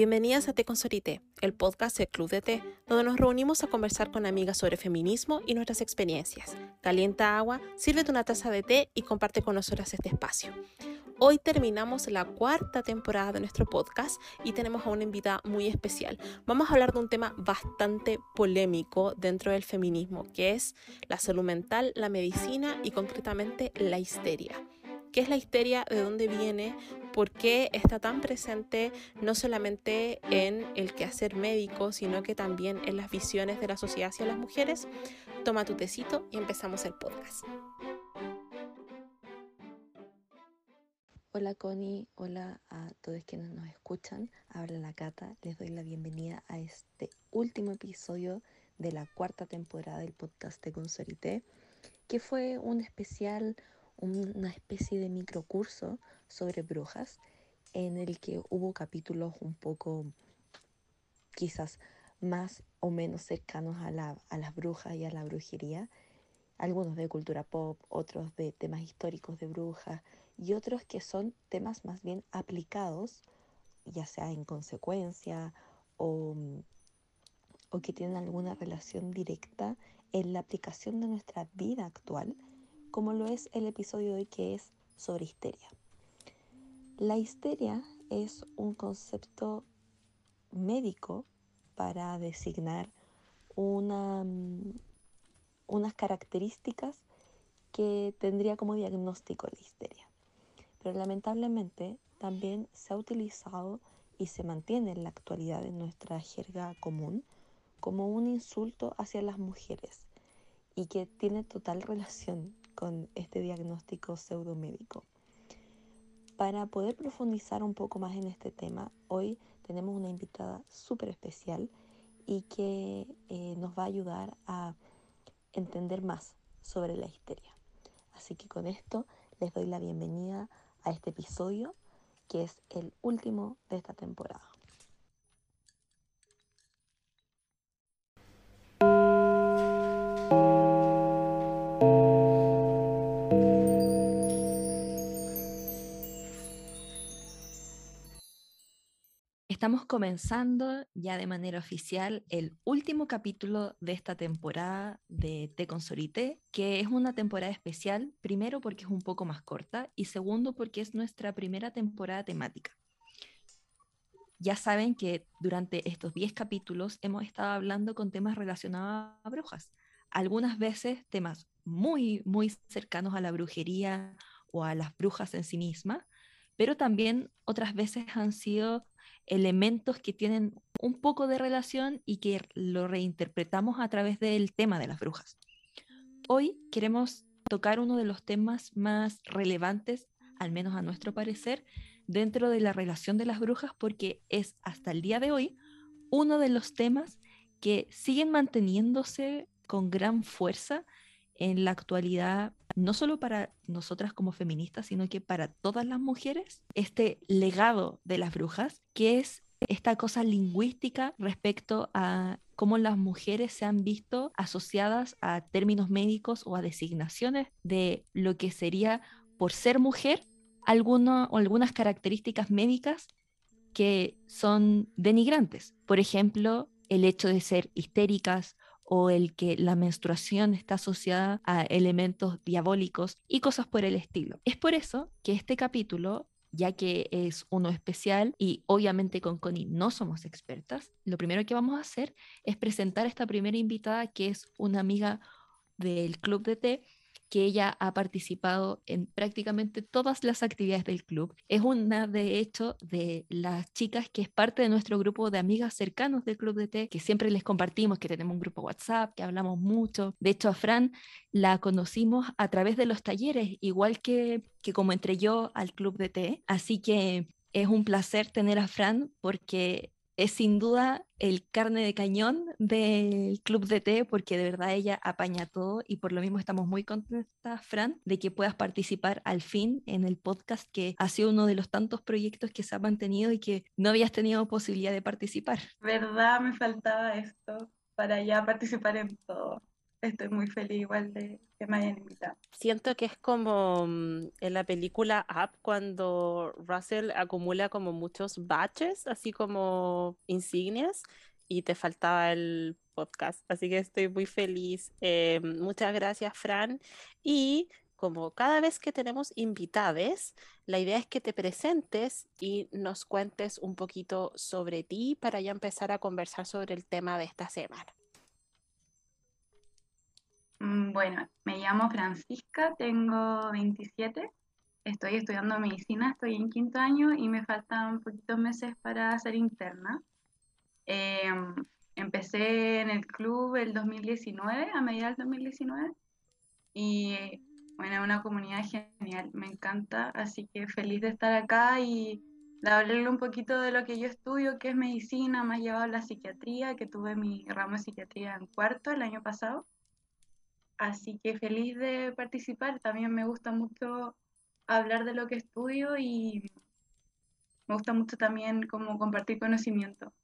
Bienvenidas a Té con Sorité, el podcast del Club de Té, donde nos reunimos a conversar con amigas sobre feminismo y nuestras experiencias. Calienta agua, sírvete una taza de té y comparte con nosotras este espacio. Hoy terminamos la cuarta temporada de nuestro podcast y tenemos a una invitada muy especial. Vamos a hablar de un tema bastante polémico dentro del feminismo, que es la salud mental, la medicina y concretamente la histeria qué es la histeria, de dónde viene, por qué está tan presente no solamente en el quehacer médico, sino que también en las visiones de la sociedad hacia las mujeres. Toma tu tecito y empezamos el podcast. Hola Connie, hola a todos quienes nos escuchan. Habla la Cata, les doy la bienvenida a este último episodio de la cuarta temporada del podcast de Consorité, que fue un especial, una especie de microcurso sobre brujas en el que hubo capítulos un poco quizás más o menos cercanos a, la, a las brujas y a la brujería, algunos de cultura pop, otros de temas históricos de brujas y otros que son temas más bien aplicados, ya sea en consecuencia o, o que tienen alguna relación directa en la aplicación de nuestra vida actual como lo es el episodio de hoy que es sobre histeria. La histeria es un concepto médico para designar mm, unas características que tendría como diagnóstico la histeria. Pero lamentablemente también se ha utilizado y se mantiene en la actualidad en nuestra jerga común como un insulto hacia las mujeres y que tiene total relación con este diagnóstico pseudomédico. Para poder profundizar un poco más en este tema, hoy tenemos una invitada súper especial y que eh, nos va a ayudar a entender más sobre la histeria. Así que con esto les doy la bienvenida a este episodio que es el último de esta temporada. Estamos comenzando ya de manera oficial el último capítulo de esta temporada de Te Consolité, que es una temporada especial, primero porque es un poco más corta y segundo porque es nuestra primera temporada temática. Ya saben que durante estos 10 capítulos hemos estado hablando con temas relacionados a brujas, algunas veces temas muy, muy cercanos a la brujería o a las brujas en sí mismas, pero también otras veces han sido elementos que tienen un poco de relación y que lo reinterpretamos a través del tema de las brujas. Hoy queremos tocar uno de los temas más relevantes, al menos a nuestro parecer, dentro de la relación de las brujas, porque es hasta el día de hoy uno de los temas que siguen manteniéndose con gran fuerza en la actualidad, no solo para nosotras como feministas, sino que para todas las mujeres, este legado de las brujas, que es esta cosa lingüística respecto a cómo las mujeres se han visto asociadas a términos médicos o a designaciones de lo que sería por ser mujer alguno, o algunas características médicas que son denigrantes. Por ejemplo, el hecho de ser histéricas o el que la menstruación está asociada a elementos diabólicos y cosas por el estilo. Es por eso que este capítulo ya que es uno especial y obviamente con Connie no somos expertas, lo primero que vamos a hacer es presentar a esta primera invitada que es una amiga del Club de Té que ella ha participado en prácticamente todas las actividades del club. Es una, de hecho, de las chicas que es parte de nuestro grupo de amigas cercanos del Club de Té, que siempre les compartimos, que tenemos un grupo WhatsApp, que hablamos mucho. De hecho, a Fran la conocimos a través de los talleres, igual que, que como entré yo al Club de Té. Así que es un placer tener a Fran porque es sin duda el carne de cañón del Club de Té, porque de verdad ella apaña todo y por lo mismo estamos muy contentas, Fran, de que puedas participar al fin en el podcast, que ha sido uno de los tantos proyectos que se ha mantenido y que no habías tenido posibilidad de participar. Verdad, me faltaba esto para ya participar en todo. Estoy muy feliz igual de que me hayan invitado. Siento que es como mm, en la película Up cuando Russell acumula como muchos batches, así como insignias, y te faltaba el podcast. Así que estoy muy feliz. Eh, muchas gracias, Fran. Y como cada vez que tenemos invitades, la idea es que te presentes y nos cuentes un poquito sobre ti para ya empezar a conversar sobre el tema de esta semana. Mm, bueno, me llamo Francisca, tengo 27, estoy estudiando medicina, estoy en quinto año y me faltan poquitos meses para ser interna. Em, empecé en el club el 2019, a mediados del 2019, y bueno, una comunidad genial, me encanta, así que feliz de estar acá y de hablarle un poquito de lo que yo estudio, que es medicina, más llevado a la psiquiatría, que tuve mi ramo de psiquiatría en cuarto el año pasado. Así que feliz de participar, también me gusta mucho hablar de lo que estudio y me gusta mucho también como compartir conocimiento.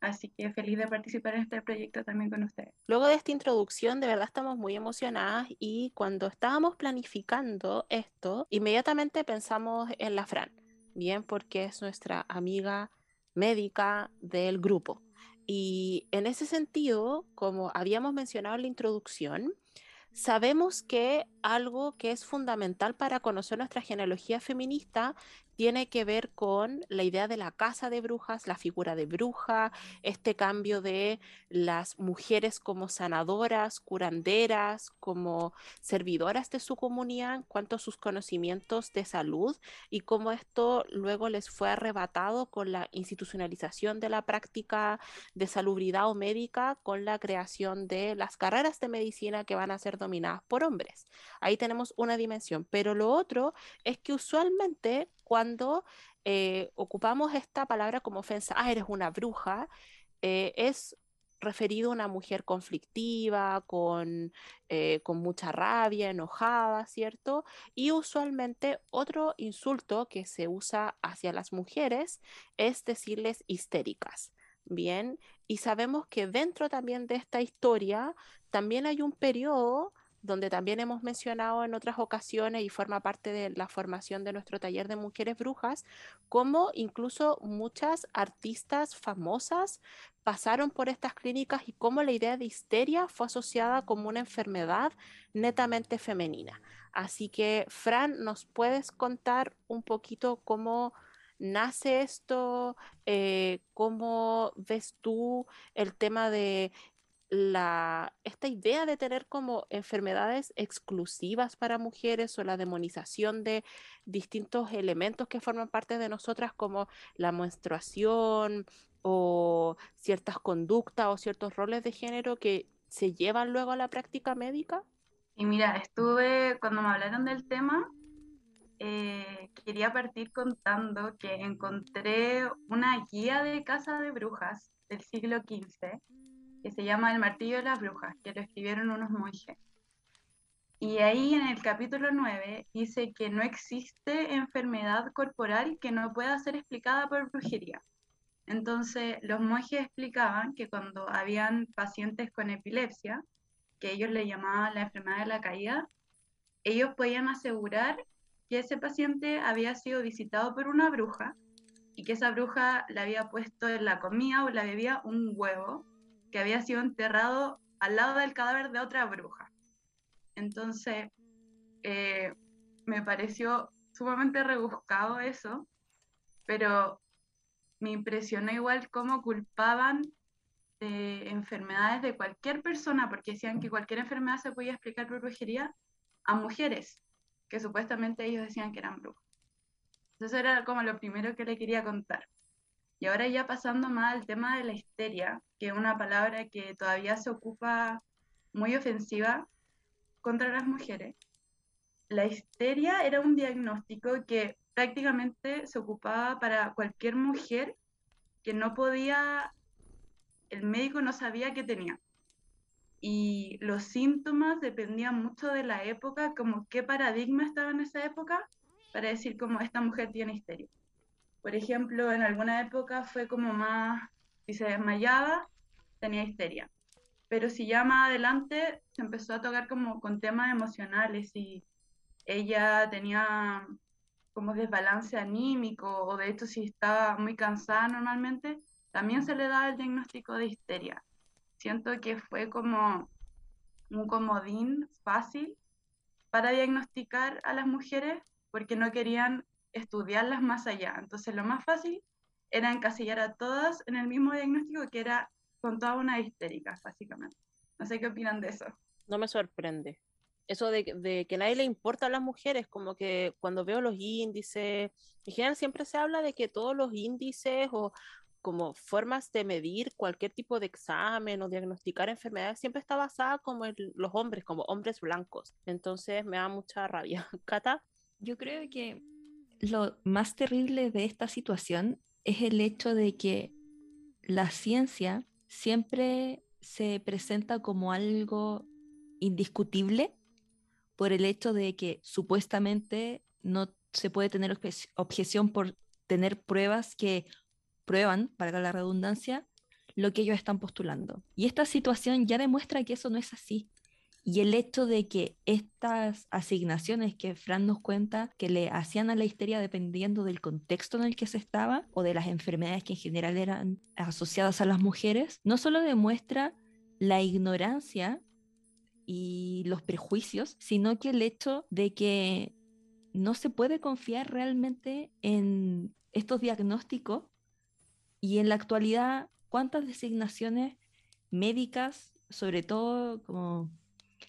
Así que feliz de participar en este proyecto también con ustedes. Luego de esta introducción, de verdad estamos muy emocionadas y cuando estábamos planificando esto, inmediatamente pensamos en la Fran, bien, porque es nuestra amiga médica del grupo. Y en ese sentido, como habíamos mencionado en la introducción, sabemos que algo que es fundamental para conocer nuestra genealogía feminista tiene que ver con la idea de la casa de brujas, la figura de bruja, este cambio de las mujeres como sanadoras, curanderas, como servidoras de su comunidad en cuanto a sus conocimientos de salud y cómo esto luego les fue arrebatado con la institucionalización de la práctica de salubridad o médica con la creación de las carreras de medicina que van a ser dominadas por hombres. Ahí tenemos una dimensión, pero lo otro es que usualmente cuando eh, ocupamos esta palabra como ofensa, ah, eres una bruja, eh, es referido a una mujer conflictiva, con, eh, con mucha rabia, enojada, ¿cierto? Y usualmente otro insulto que se usa hacia las mujeres es decirles histéricas. Bien, y sabemos que dentro también de esta historia también hay un periodo donde también hemos mencionado en otras ocasiones y forma parte de la formación de nuestro taller de mujeres brujas, como incluso muchas artistas famosas pasaron por estas clínicas y cómo la idea de histeria fue asociada como una enfermedad netamente femenina. Así que, Fran, ¿nos puedes contar un poquito cómo nace esto? Eh, ¿Cómo ves tú el tema de la, esta idea de tener como enfermedades exclusivas para mujeres o la demonización de distintos elementos que forman parte de nosotras como la menstruación o ciertas conductas o ciertos roles de género que se llevan luego a la práctica médica? Y mira, estuve, cuando me hablaron del tema, eh, quería partir contando que encontré una guía de casa de brujas del siglo XV que se llama El martillo de las brujas, que lo escribieron unos monjes. Y ahí en el capítulo 9 dice que no existe enfermedad corporal que no pueda ser explicada por brujería. Entonces los monjes explicaban que cuando habían pacientes con epilepsia, que ellos le llamaban la enfermedad de la caída, ellos podían asegurar que ese paciente había sido visitado por una bruja y que esa bruja le había puesto en la comida o la bebida un huevo que había sido enterrado al lado del cadáver de otra bruja. Entonces, eh, me pareció sumamente rebuscado eso, pero me impresionó igual cómo culpaban de enfermedades de cualquier persona, porque decían que cualquier enfermedad se podía explicar por brujería, a mujeres, que supuestamente ellos decían que eran brujas. Entonces era como lo primero que le quería contar. Y ahora ya pasando más al tema de la histeria, que es una palabra que todavía se ocupa muy ofensiva contra las mujeres. La histeria era un diagnóstico que prácticamente se ocupaba para cualquier mujer que no podía, el médico no sabía qué tenía. Y los síntomas dependían mucho de la época, como qué paradigma estaba en esa época, para decir como esta mujer tiene histeria. Por ejemplo, en alguna época fue como más, si se desmayaba, tenía histeria. pero si ya más adelante se empezó a tocar como con temas emocionales y ella tenía como desbalance anímico o de hecho si estaba muy cansada normalmente, también se le da el diagnóstico de histeria. Siento que fue como un comodín fácil para diagnosticar a las mujeres porque no querían estudiarlas más allá. Entonces lo más fácil era encasillar a todas en el mismo diagnóstico que era con toda una histérica, básicamente. No sé qué opinan de eso. No me sorprende. Eso de, de que nadie le importa a las mujeres, como que cuando veo los índices, en general siempre se habla de que todos los índices o como formas de medir cualquier tipo de examen o diagnosticar enfermedades siempre está basada como en los hombres, como hombres blancos. Entonces me da mucha rabia. Cata. Yo creo que lo más terrible de esta situación es el hecho de que la ciencia siempre se presenta como algo indiscutible por el hecho de que supuestamente no se puede tener objeción por tener pruebas que prueban, para la redundancia, lo que ellos están postulando. Y esta situación ya demuestra que eso no es así. Y el hecho de que estas asignaciones que Fran nos cuenta que le hacían a la histeria dependiendo del contexto en el que se estaba o de las enfermedades que en general eran asociadas a las mujeres, no solo demuestra la ignorancia y los prejuicios, sino que el hecho de que no se puede confiar realmente en estos diagnósticos y en la actualidad, ¿cuántas designaciones médicas, sobre todo como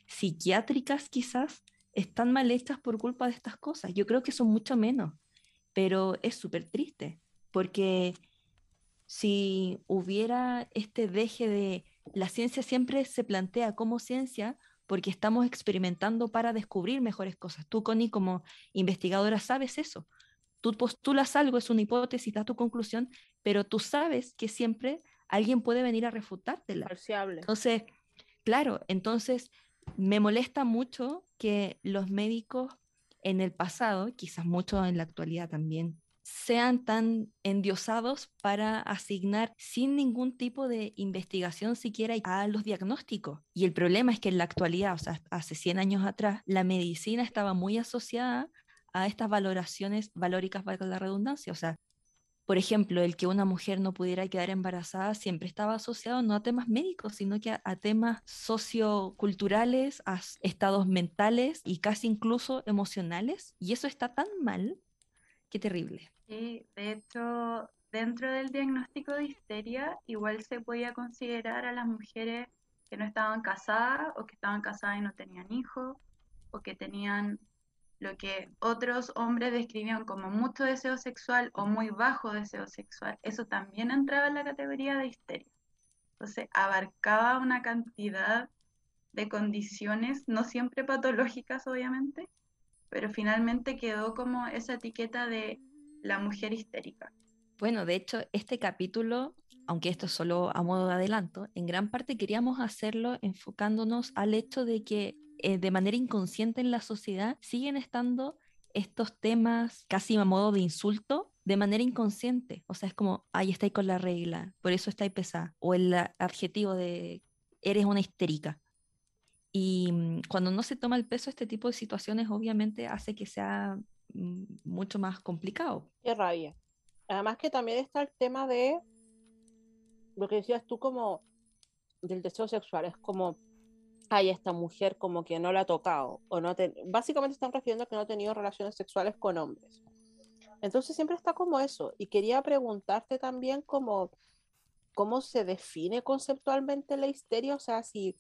psiquiátricas quizás, están mal hechas por culpa de estas cosas? Yo creo que son mucho menos, pero es súper triste, porque si hubiera este deje de la ciencia siempre se plantea como ciencia porque estamos experimentando para descubrir mejores cosas. Tú, Connie, como investigadora, sabes eso. Tú postulas algo, es una hipótesis, da tu conclusión, pero tú sabes que siempre alguien puede venir a refutártela. Entonces, claro, entonces me molesta mucho que los médicos en el pasado, quizás mucho en la actualidad también, sean tan endiosados para asignar sin ningún tipo de investigación siquiera a los diagnósticos. Y el problema es que en la actualidad, o sea, hace 100 años atrás, la medicina estaba muy asociada a estas valoraciones valóricas, para la redundancia. O sea, por ejemplo, el que una mujer no pudiera quedar embarazada siempre estaba asociado no a temas médicos, sino que a, temas socioculturales, a estados mentales y casi incluso emocionales. Y eso está tan mal, qué terrible. Sí, de hecho, dentro del diagnóstico de histeria, igual se podía considerar a las mujeres que no estaban casadas o que estaban casadas y no tenían hijos o que tenían lo que otros hombres describían como mucho deseo sexual o muy bajo deseo sexual, eso también entraba en la categoría de histeria. Entonces, abarcaba una cantidad de condiciones, no siempre patológicas, obviamente, pero finalmente quedó como esa etiqueta de la mujer histérica. Bueno, de hecho, este capítulo, aunque esto es solo a modo de adelanto, en gran parte queríamos hacerlo enfocándonos al hecho de que eh, de manera inconsciente en la sociedad siguen estando estos temas casi a modo de insulto de manera inconsciente. O sea, es como, ahí estáis con la regla, por eso estáis pesada. O el adjetivo de eres una histérica. Y mm, cuando no se toma el peso, este tipo de situaciones obviamente hace que sea mm, mucho más complicado. Qué rabia. Además que también está el tema de lo que decías tú como del deseo sexual. Es como hay esta mujer como que no la ha tocado, o no básicamente están refiriendo a que no ha tenido relaciones sexuales con hombres. Entonces siempre está como eso. Y quería preguntarte también cómo se define conceptualmente la histeria, o sea, si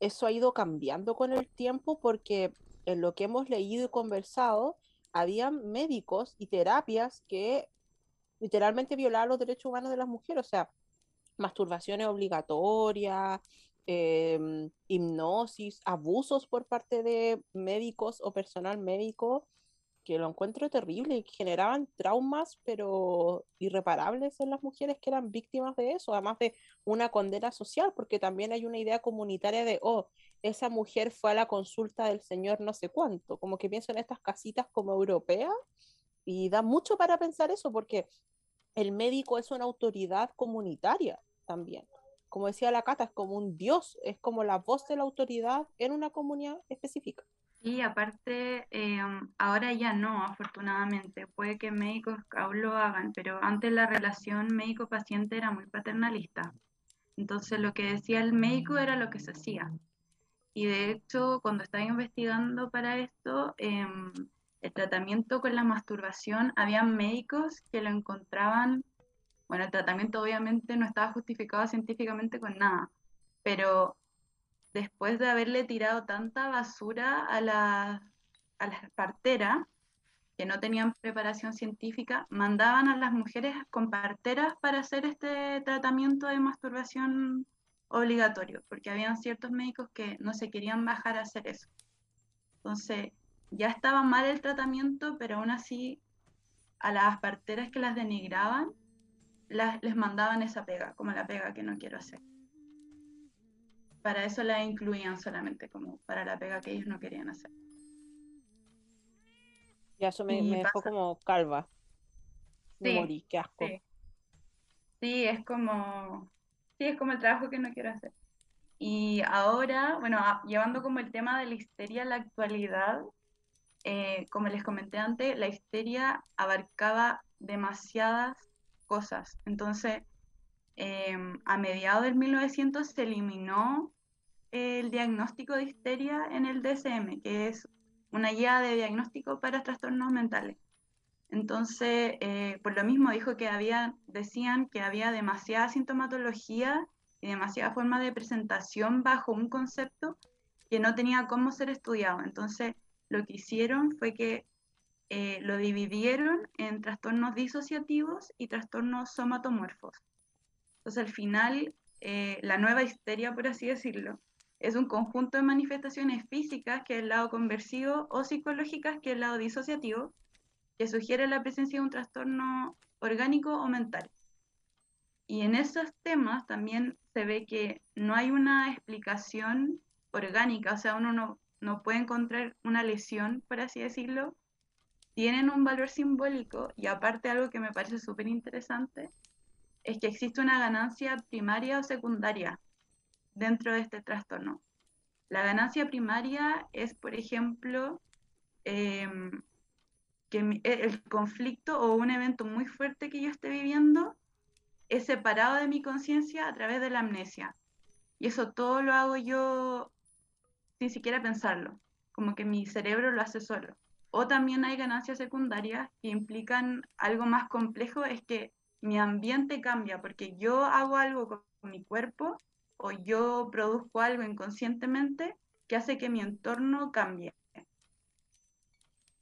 eso ha ido cambiando con el tiempo, porque en lo que hemos leído y conversado, había médicos y terapias que literalmente violaban los derechos humanos de las mujeres, o sea, masturbaciones obligatorias, Em, hipnosis, abusos por parte de médicos o personal médico, que lo encuentro terrible y generaban traumas, pero irreparables en las mujeres que eran víctimas de eso, además de una condena social, porque también hay una idea comunitaria de, oh, esa mujer fue a la consulta del señor no sé cuánto, como que pienso en estas casitas como europeas, y da mucho para pensar eso, porque el médico es una autoridad comunitaria también. Como decía la Cata, es como un dios, es como la voz de la autoridad en una comunidad específica. Y aparte, em, ahora ya no, afortunadamente. Puede que médicos aún lo hagan, pero antes la relación médico-paciente era muy paternalista. Entonces lo que decía el médico era lo que se hacía. Y de hecho, cuando estaba investigando para esto, em, el tratamiento con la masturbación, había médicos que lo encontraban, bueno, el tratamiento obviamente no estaba justificado científicamente con nada, pero después de haberle tirado tanta basura a las a las parteras que no tenían preparación científica, mandaban a las mujeres con parteras para hacer este tratamiento de masturbación obligatorio, porque habían ciertos médicos que no se querían bajar a hacer eso. Entonces, ya estaba mal el tratamiento, pero aún así a las parteras que las denigraban, las, les mandaban esa pega, como la pega que no quiero hacer para eso la incluían solamente como para la pega que ellos no querían hacer. Y eso me, dejó como calva. Me morí, qué asco. Sí. es como sí, es como el trabajo que no quiero hacer. Y ahora, bueno, llevando como el tema de la histeria a la actualidad, eh, como les comenté antes, la histeria abarcaba demasiadas cosas. Entonces, em, a mediados del 1900 se eliminó el diagnóstico de histeria en el DSM, que es una guía de diagnóstico para trastornos mentales. Entonces, eh, por lo mismo dijo que había, decían que había demasiada sintomatología y demasiada forma de presentación bajo un concepto que no tenía cómo ser estudiado. Entonces, lo que hicieron fue que eh, lo dividieron en trastornos disociativos y trastornos somatomorfos. Entonces, al final, eh, la nueva histeria, por así decirlo, es un conjunto de manifestaciones físicas, que es el lado conversivo, o psicológicas, que es el lado disociativo, que sugiere la presencia de un trastorno orgánico o mental. Y en esos temas también se ve que no hay una explicación orgánica, o sea, uno no, no puede encontrar una lesión, por así decirlo, tienen un valor simbólico y aparte algo que me parece súper interesante es que existe una ganancia primaria o secundaria dentro de este trastorno. La ganancia primaria es, por ejemplo, em, que e, el conflicto o un evento muy fuerte que yo esté viviendo es separado de mi conciencia a través de la amnesia. Y eso todo lo hago yo sin siquiera pensarlo, como que mi cerebro lo hace solo. O también hay ganancias secundarias que implican algo más complejo, es que mi ambiente cambia, porque yo hago algo con mi cuerpo o yo produzco algo inconscientemente que hace que mi entorno cambie.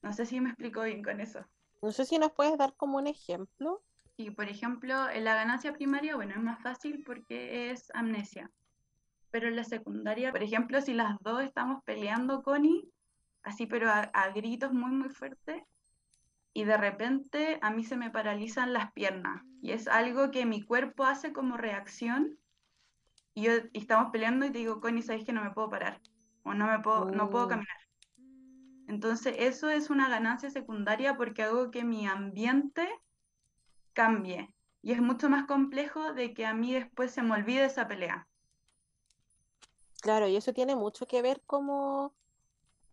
No sé si me explico bien con eso. No sé si nos puedes dar como un ejemplo. Sí, por ejemplo, en la ganancia primaria, bueno, es más fácil porque es amnesia. Pero en la secundaria, por ejemplo, si las dos estamos peleando, Connie, así pero a, a gritos muy, muy fuertes, y de repente a mí se me paralizan las piernas. Y es algo que mi cuerpo hace como reacción y yo estamos peleando y te digo, Connie, ¿sabes que no me puedo parar? O no, me puedo, no puedo oh. caminar. Entonces, eso es una ganancia secundaria porque hago que mi ambiente cambie. Y es mucho más complejo de que a mí después se me olvide esa pelea. Claro, y eso tiene mucho que ver como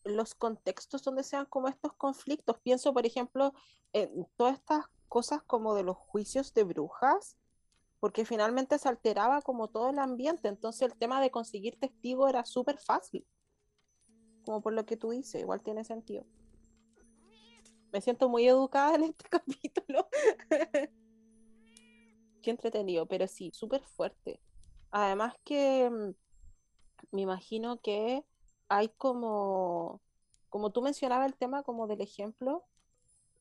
los contextos donde sean como estos conflictos. Pienso, por ejemplo, en todas estas cosas como de los juicios de brujas, porque finalmente se alteraba como todo el ambiente, entonces el tema de conseguir testigo era súper fácil, como por lo que tú dices, igual tiene sentido. Me siento muy educada en este capítulo. Qué entretenido, pero sí, súper fuerte. Además que mm, me imagino que hay como, como tú mencionabas el tema como del ejemplo,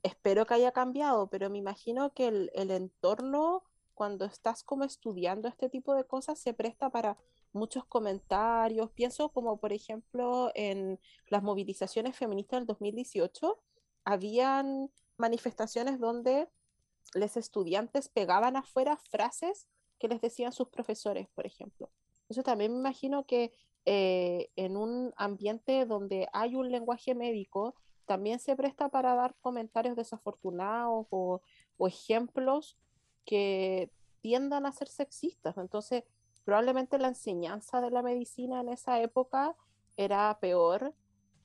espero que haya cambiado, pero me imagino que el, el entorno cuando estás como estudiando este tipo de cosas se presta para muchos comentarios. Pienso como por ejemplo en las movilizaciones feministas del 2018, habían manifestaciones donde los estudiantes pegaban afuera frases que les decían sus profesores, por ejemplo. Eso también me imagino que eh, en un ambiente donde hay un lenguaje médico, también se presta para dar comentarios desafortunados o, ejemplos que tiendan a ser sexistas. Entonces, probablemente la enseñanza de la medicina en esa época era peor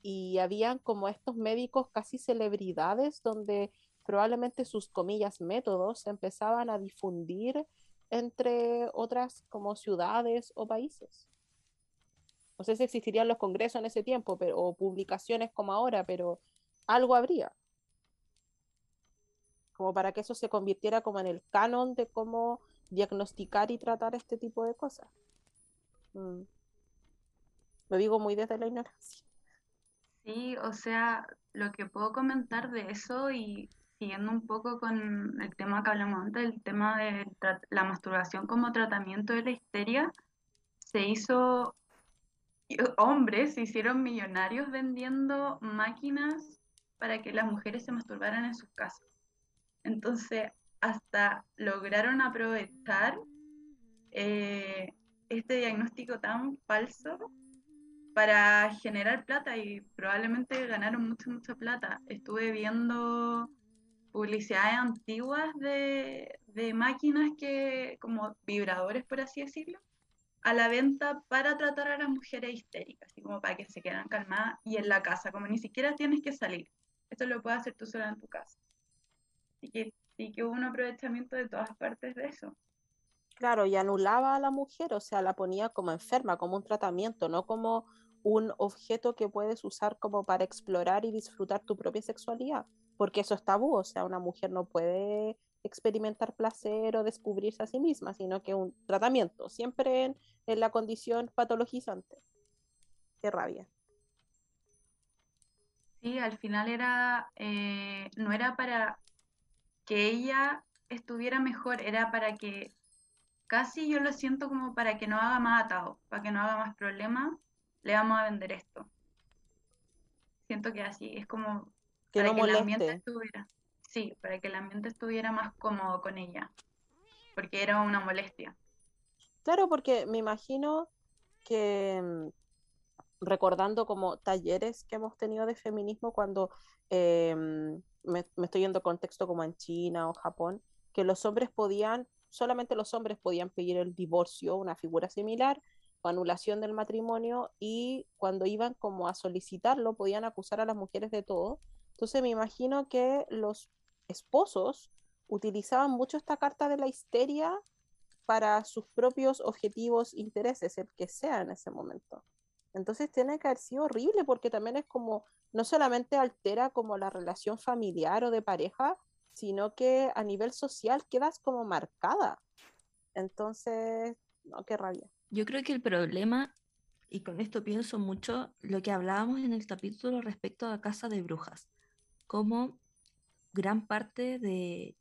y habían como estos médicos casi celebridades donde probablemente sus comillas métodos empezaban a difundir entre otras como ciudades o países. No sé si existirían los congresos en ese tiempo pero, o publicaciones como ahora, pero algo habría. Como para que eso se convirtiera como en el canon de cómo diagnosticar y tratar este tipo de cosas. Mm. Lo digo muy desde la ignorancia. Sí, o sea, lo que puedo comentar de eso y siguiendo un poco con el tema que hablamos antes, el tema de la masturbación como tratamiento de la histeria, se hizo, hombres se hicieron millonarios vendiendo máquinas para que las mujeres se masturbaran en sus casas. Entonces, hasta lograron aprovechar eh, este diagnóstico tan falso para generar plata y probablemente ganaron mucha, mucha plata. Estuve viendo publicidades antiguas de, de máquinas que, como vibradores, por así decirlo, a la venta para tratar a las mujeres histéricas, así como para que se quedan calmadas y en la casa, como ni siquiera tienes que salir. Esto lo puedes hacer tú sola en tu casa. Así que que hubo un aprovechamiento de todas partes de eso. Claro, y anulaba a la mujer, o sea, la ponía como enferma, como un tratamiento, no como un objeto que puedes usar como para explorar y disfrutar tu propia sexualidad porque eso es tabú, o sea, una mujer no puede experimentar placer o descubrirse a sí misma, sino que un tratamiento, siempre en, la condición patologizante. Qué rabia. Sí, al final era, eh, no era para que ella estuviera mejor, era para que, casi yo lo siento como para que no haga más atado, para que no haga más problemas, le vamos a vender esto. Siento que así, es como para que el ambiente estuviera, sí, para que el ambiente estuviera más cómodo con ella, porque era una molestia. Claro, porque me imagino que mm, recordando como talleres que hemos tenido de feminismo cuando em, me, estoy yendo contexto como en China o Japón, que los hombres podían, solamente los hombres podían pedir el divorcio, una figura similar, o anulación del matrimonio, y cuando iban como a solicitarlo podían acusar a las mujeres de todo, entonces me imagino que los esposos utilizaban mucho esta carta de la histeria para sus propios objetivos, intereses, el que sea en ese momento. Entonces tiene que haber sido horrible porque también es como, no solamente altera como la relación familiar o de pareja, sino que a nivel social quedas como marcada. Entonces, no, qué rabia. Yo creo que el problema, y con esto pienso mucho, lo que hablábamos en el capítulo respecto a Casa de Brujas como gran parte de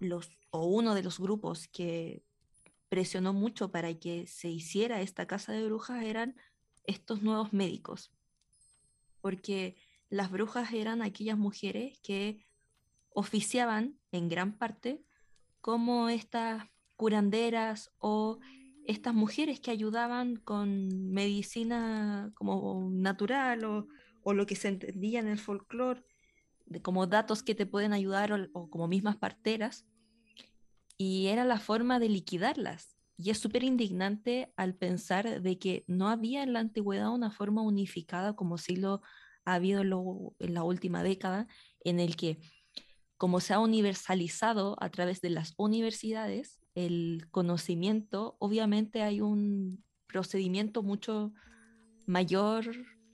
los, o uno de los grupos que presionó mucho para que se hiciera esta casa de brujas eran estos nuevos médicos, porque las brujas eran aquellas mujeres que oficiaban en gran parte como estas curanderas o estas mujeres que ayudaban con medicina como natural o, o lo que se entendía en el folclore como datos que te pueden ayudar o, como mismas parteras, y era la forma de liquidarlas. Y es súper indignante al pensar de que no había en la antigüedad una forma unificada como sí lo ha habido en la última década, en el que como se ha universalizado a través de las universidades, el conocimiento, obviamente hay un procedimiento mucho mayor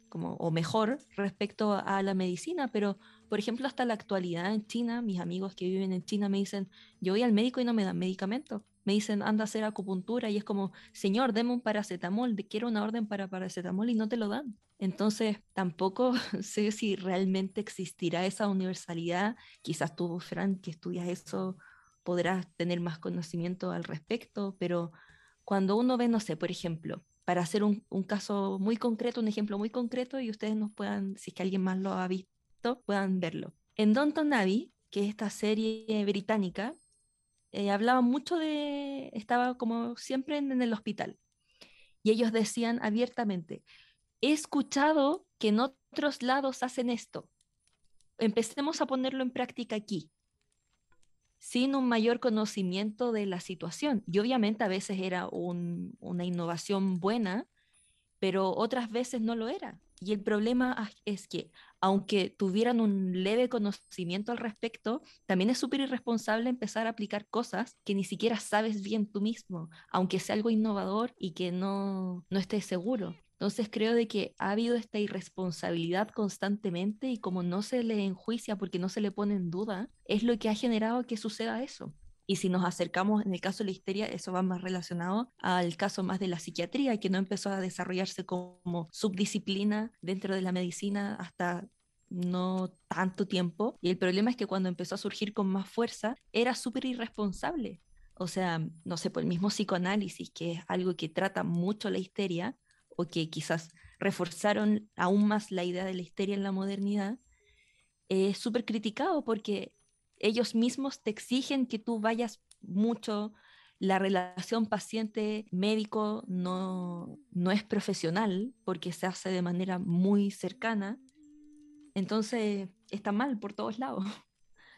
como, o mejor respecto a la medicina, pero por ejemplo, hasta la actualidad en China, mis amigos que viven en China me dicen, yo voy al médico y no me dan medicamento. Me dicen, anda a hacer acupuntura y es como, señor, deme un paracetamol, quiero una orden para paracetamol y no te lo dan. Entonces, tampoco sé si realmente existirá esa universalidad. Quizás tú, Fran, que estudias eso, podrás tener más conocimiento al respecto, pero cuando uno ve, no sé, por ejemplo, para hacer un, caso muy concreto, un ejemplo muy concreto, y ustedes nos puedan, si es que alguien más lo ha puedan verlo. En Downton Abbey, que es esta serie británica, eh, hablaba mucho de, estaba como siempre en, el hospital, y ellos decían abiertamente, he escuchado que en otros lados hacen esto, empecemos a ponerlo en práctica aquí. sin un mayor conocimiento de la situación. Y obviamente a veces era una innovación buena, pero otras veces no lo era. Y el problema es que, aunque tuvieran un leve conocimiento al respecto, también es súper irresponsable empezar a aplicar cosas que ni siquiera sabes bien tú mismo, aunque sea algo innovador y que no, no estés seguro. Entonces creo de que ha habido esta irresponsabilidad constantemente y como no se le enjuicia porque no se le pone en duda, es lo que ha generado que suceda eso. Y si nos acercamos en el caso de la histeria, eso va más relacionado al caso más de la psiquiatría, que no empezó a desarrollarse como subdisciplina dentro de la medicina hasta no tanto tiempo. Y el problema es que cuando empezó a surgir con más fuerza, era súper irresponsable. O sea, no sé, por el mismo psicoanálisis, que es algo que trata mucho la histeria, o que quizás reforzaron aún más la idea de la histeria en la modernidad, es súper criticado porque ellos mismos te exigen que tú vayas mucho, la relación paciente-médico no, no es profesional porque se hace de manera muy cercana, entonces está mal por todos lados.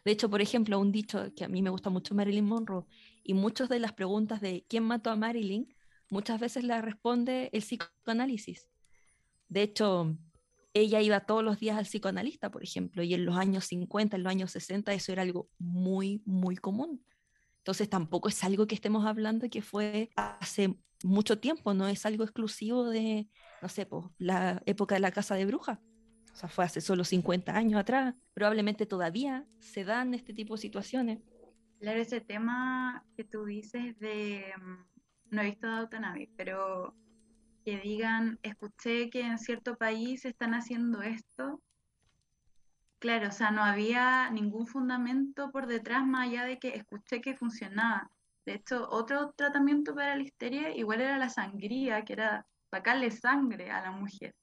De hecho, por ejemplo, un dicho que a mí me gusta mucho Marilyn Monroe y muchas de las preguntas de quién mató a Marilyn muchas veces la responde el psicoanálisis. De hecho, ella iba todos los días al psicoanalista, por ejemplo, y en los años 50, en los años 60, eso era algo muy, muy común. Entonces tampoco es algo que estemos hablando que fue hace mucho tiempo, no es algo exclusivo de, no sé, pues, la época de la casa de brujas. O sea, fue hace solo 50 años atrás. Probablemente todavía se dan este tipo de situaciones. Claro, ese tema que tú dices de mm, no he visto Downton pero que digan, escuché que en cierto país están haciendo esto. Claro, o sea, no había ningún fundamento por detrás más allá de que escuché que funcionaba. De hecho, otro tratamiento para la histeria igual era la sangría, que era sacarle sangre a la mujer.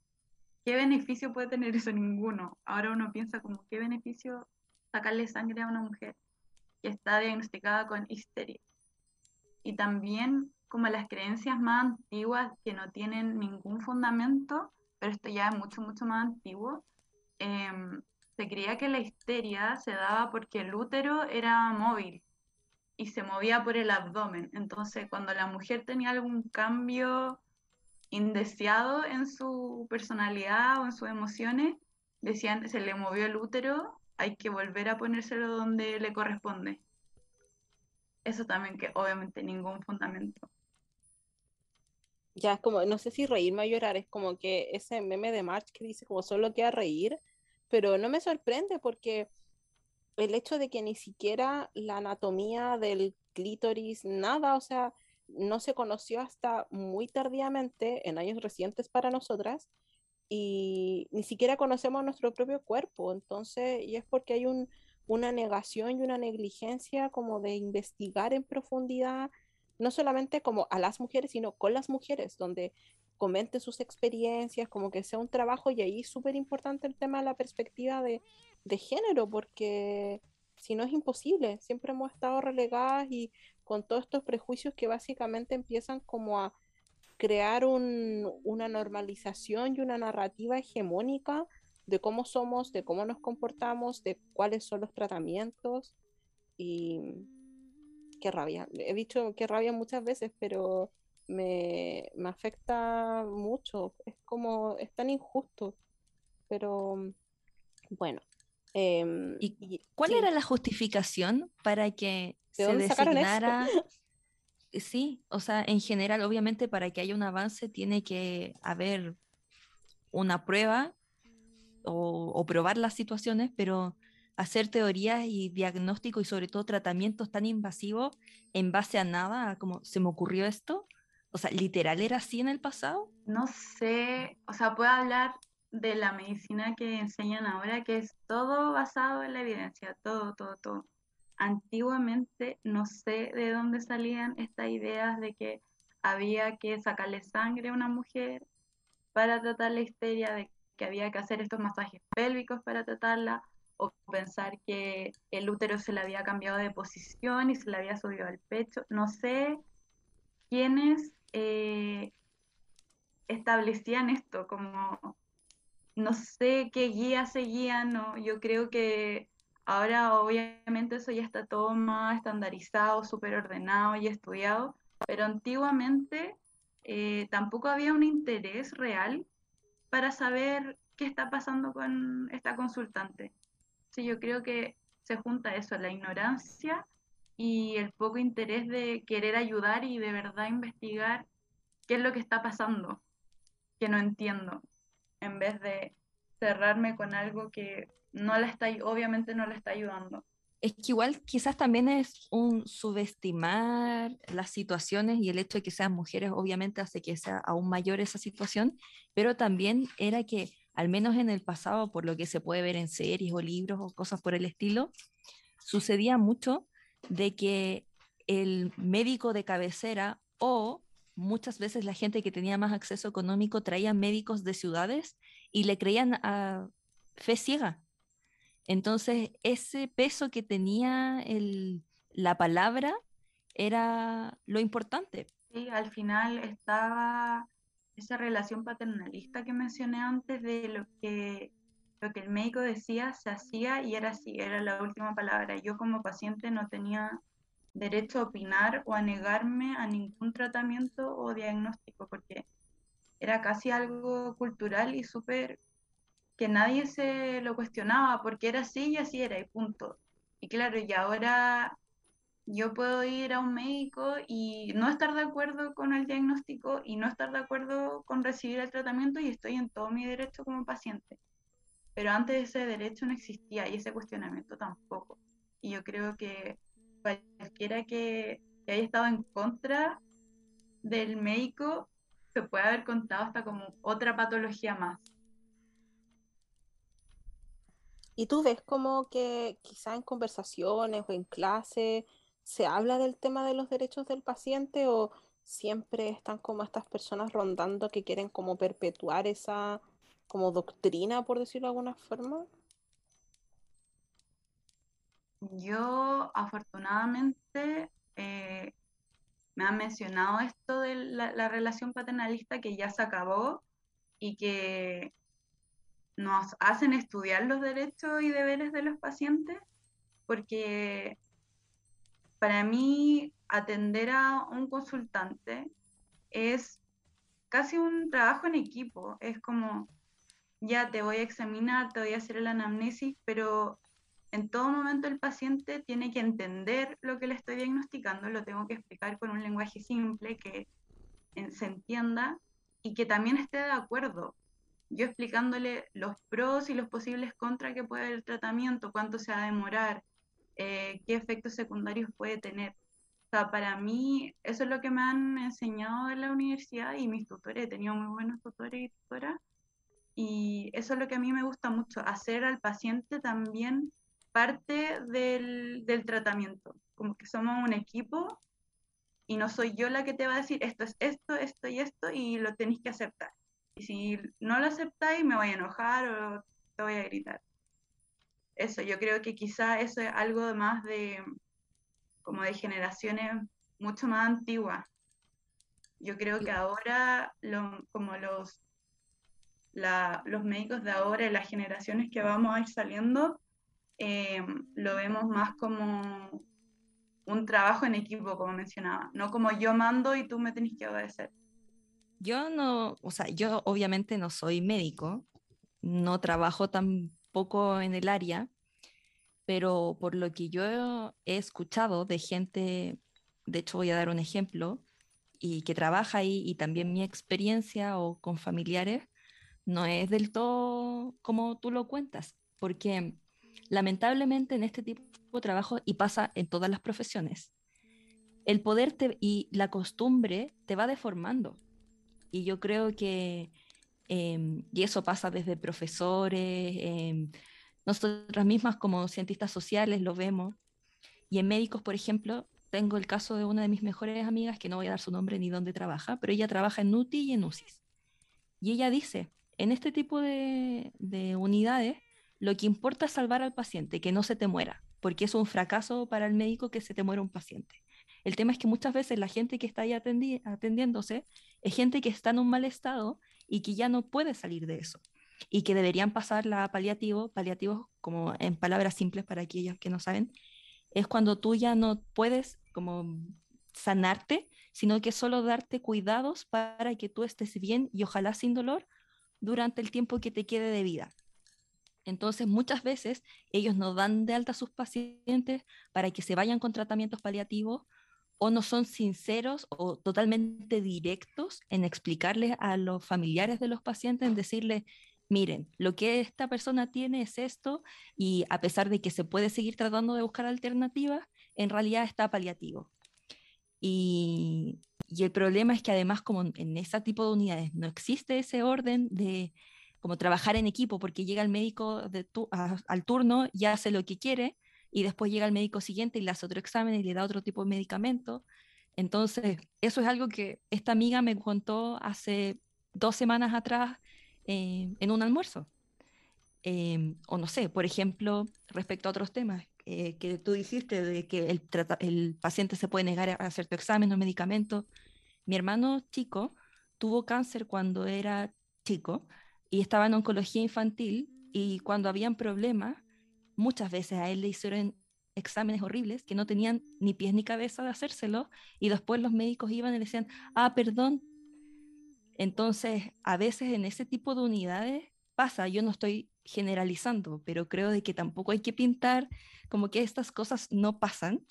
¿Qué beneficio puede tener eso? Ninguno. Ahora uno piensa como, ¿qué beneficio sacarle sangre a una mujer que está diagnosticada con histeria? Y también como las creencias más antiguas que no tienen ningún fundamento, pero esto ya es mucho, mucho más antiguo, em, se creía que la histeria se daba porque el útero era móvil y se movía por el abdomen. Entonces, cuando la mujer tenía algún cambio indeseado en su personalidad o en sus emociones, decían, se le movió el útero, hay que volver a ponérselo donde le corresponde. Eso también que obviamente ningún fundamento ya es como, no sé si reírme o llorar, es como que ese meme de March que dice como solo queda reír, pero no me sorprende porque el hecho de que ni siquiera la anatomía del clítoris, nada, o sea, no se conoció hasta muy tardíamente, en años recientes para nosotras, y ni siquiera conocemos nuestro propio cuerpo, entonces, y es porque hay un, una negación y una negligencia como de investigar en profundidad no solamente como a las mujeres, sino con las mujeres, donde comenten sus experiencias, como que sea un trabajo y ahí es súper importante el tema de la perspectiva de, género, porque si no es imposible, siempre hemos estado relegadas y con todos estos prejuicios que básicamente empiezan como a crear una normalización y una narrativa hegemónica de cómo somos, de cómo nos comportamos, de cuáles son los tratamientos y qué rabia. He dicho qué rabia muchas veces, pero me, afecta mucho. Es como, es tan injusto. Pero bueno. Em, ¿Y, cuál era la justificación para que se designara? Sí, o sea, en general, obviamente, para que haya un avance tiene que haber una prueba o, o probar las situaciones, pero hacer teorías y diagnóstico y sobre todo tratamientos tan invasivos en base a nada, como se me ocurrió esto? O sea, ¿literal era así en el pasado? No sé, o sea, puedo hablar de la medicina que enseñan ahora, que es todo basado en la evidencia, todo, todo, todo. Antiguamente no sé de dónde salían estas ideas de que había que sacarle sangre a una mujer para tratar la histeria, de que había que hacer estos masajes pélvicos para tratarla, o pensar que el útero se le había cambiado de posición y se le había subido al pecho. No sé quiénes eh, establecían esto, como no sé qué guía seguían, no, yo creo que Ahora obviamente eso ya está todo más estandarizado, súper ordenado y estudiado, pero antiguamente eh, tampoco había un interés real para saber qué está pasando con esta consultante. Sí, yo creo que se junta eso, la ignorancia y el poco interés de querer ayudar y de verdad investigar qué es lo que está pasando, que no entiendo, en vez de cerrarme con algo que no la está, obviamente no la está ayudando. Es que igual quizás también es un subestimar las situaciones y el hecho de que sean mujeres obviamente hace que sea aún mayor esa situación, pero también era que al menos en el pasado, por lo que se puede ver en series o libros o cosas por el estilo, sucedía mucho de que el médico de cabecera o muchas veces la gente que tenía más acceso económico traía médicos de ciudades y le creían a fe ciega. Entonces, ese peso que tenía la palabra era lo importante. Sí, al final estaba esa relación paternalista que mencioné antes de lo que, lo que el médico decía, se hacía y era así, era la última palabra. Yo como paciente no tenía derecho a opinar o a negarme a ningún tratamiento o diagnóstico, porque era casi algo cultural y súper que nadie se lo cuestionaba, porque era así y así era, y punto. Y claro, y ahora yo puedo ir a un médico y no estar de acuerdo con el diagnóstico y no estar de acuerdo con recibir el tratamiento y estoy en todo mi derecho como paciente. Pero antes ese derecho no existía y ese cuestionamiento tampoco. Y yo creo que cualquiera que, haya estado en contra del médico se puede haber contado hasta como otra patología más. ¿Y tú ves como que quizá en conversaciones o en clase se habla del tema de los derechos del paciente o siempre están como estas personas rondando que quieren como perpetuar esa como doctrina, por decirlo de alguna forma? Yo afortunadamente eh, me han mencionado esto de la, relación paternalista que ya se acabó y que nos hacen estudiar los derechos y deberes de los pacientes, porque para mí atender a un consultante es casi un trabajo en equipo, es como, ya te voy a examinar, te voy a hacer el anamnesis, pero en todo momento el paciente tiene que entender lo que le estoy diagnosticando, lo tengo que explicar con un lenguaje simple que se entienda y que también esté de acuerdo. Yo explicándole los pros y los posibles contras que puede haber el tratamiento, cuánto se va a demorar, eh, qué efectos secundarios puede tener. O sea, para mí eso es lo que me han enseñado en la universidad y mis tutores, he tenido muy buenos tutores y tutoras, y eso es lo que a mí me gusta mucho, hacer al paciente también parte del, del, tratamiento, como que somos un equipo y no soy yo la que te va a decir esto es esto, esto y esto y lo tenéis que aceptar. Y si no lo aceptáis me voy a enojar o te voy a gritar. Eso, yo creo que quizá eso es algo más de como de generaciones mucho más antiguas. Yo creo que ahora lo, como los, la, los médicos de ahora y las generaciones que vamos a ir saliendo eh, lo vemos más como un trabajo en equipo, como mencionaba, no como yo mando y tú me tenés que obedecer. Yo no, o sea, yo obviamente no soy médico, no trabajo tampoco en el área, pero por lo que yo he escuchado de gente, de hecho voy a dar un ejemplo, y que trabaja ahí y también mi experiencia o con familiares, no es del todo como tú lo cuentas, porque lamentablemente en este tipo de trabajo, y pasa en todas las profesiones, el poder y la costumbre te va deformando. Y yo creo que, em, y eso pasa desde profesores, em, nosotras mismas como cientistas sociales lo vemos, y en médicos, por ejemplo, tengo el caso de una de mis mejores amigas, que no voy a dar su nombre ni dónde trabaja, pero ella trabaja en UTI y en UCIS. Y ella dice, en este tipo de, de unidades, lo que importa es salvar al paciente, que no se te muera, porque es un fracaso para el médico que se te muera un paciente. El tema es que muchas veces la gente que está ahí atendiéndose es gente que está en un mal estado y que ya no puede salir de eso. y que deberían pasar la paliativo, paliativos como en palabras simples para aquellos que no saben, es cuando tú ya no puedes como sanarte, sino que solo darte cuidados para que tú estés bien y ojalá sin dolor durante el tiempo que te quede de vida. Entonces, muchas veces ellos no dan de alta a sus pacientes para que se vayan con tratamientos paliativos o no son sinceros o totalmente directos en explicarles a los familiares de los pacientes, en decirles, miren, lo que esta persona tiene es esto y a pesar de que se puede seguir tratando de buscar alternativas, en realidad está paliativo. Y, el problema es que además como en ese tipo de unidades no existe ese orden de como trabajar en equipo, porque llega el médico de al turno y hace lo que quiere, y después llega el médico siguiente y le hace otro examen y le da otro tipo de medicamento. Entonces, eso es algo que esta amiga me contó hace dos semanas atrás eh, en un almuerzo. Em, o no sé, por ejemplo, respecto a otros temas eh, que tú dijiste, de que el, el, paciente se puede negar a hacer tu examen o medicamento. Mi hermano chico tuvo cáncer cuando era chico y estaba en oncología infantil y cuando habían problemas, muchas veces a él le hicieron exámenes horribles que no tenían ni pies ni cabeza de hacérselo y después los médicos iban y le decían, ah, perdón. Entonces, a veces en ese tipo de unidades pasa, yo no estoy generalizando, pero creo de que tampoco hay que pintar como que estas cosas no pasan,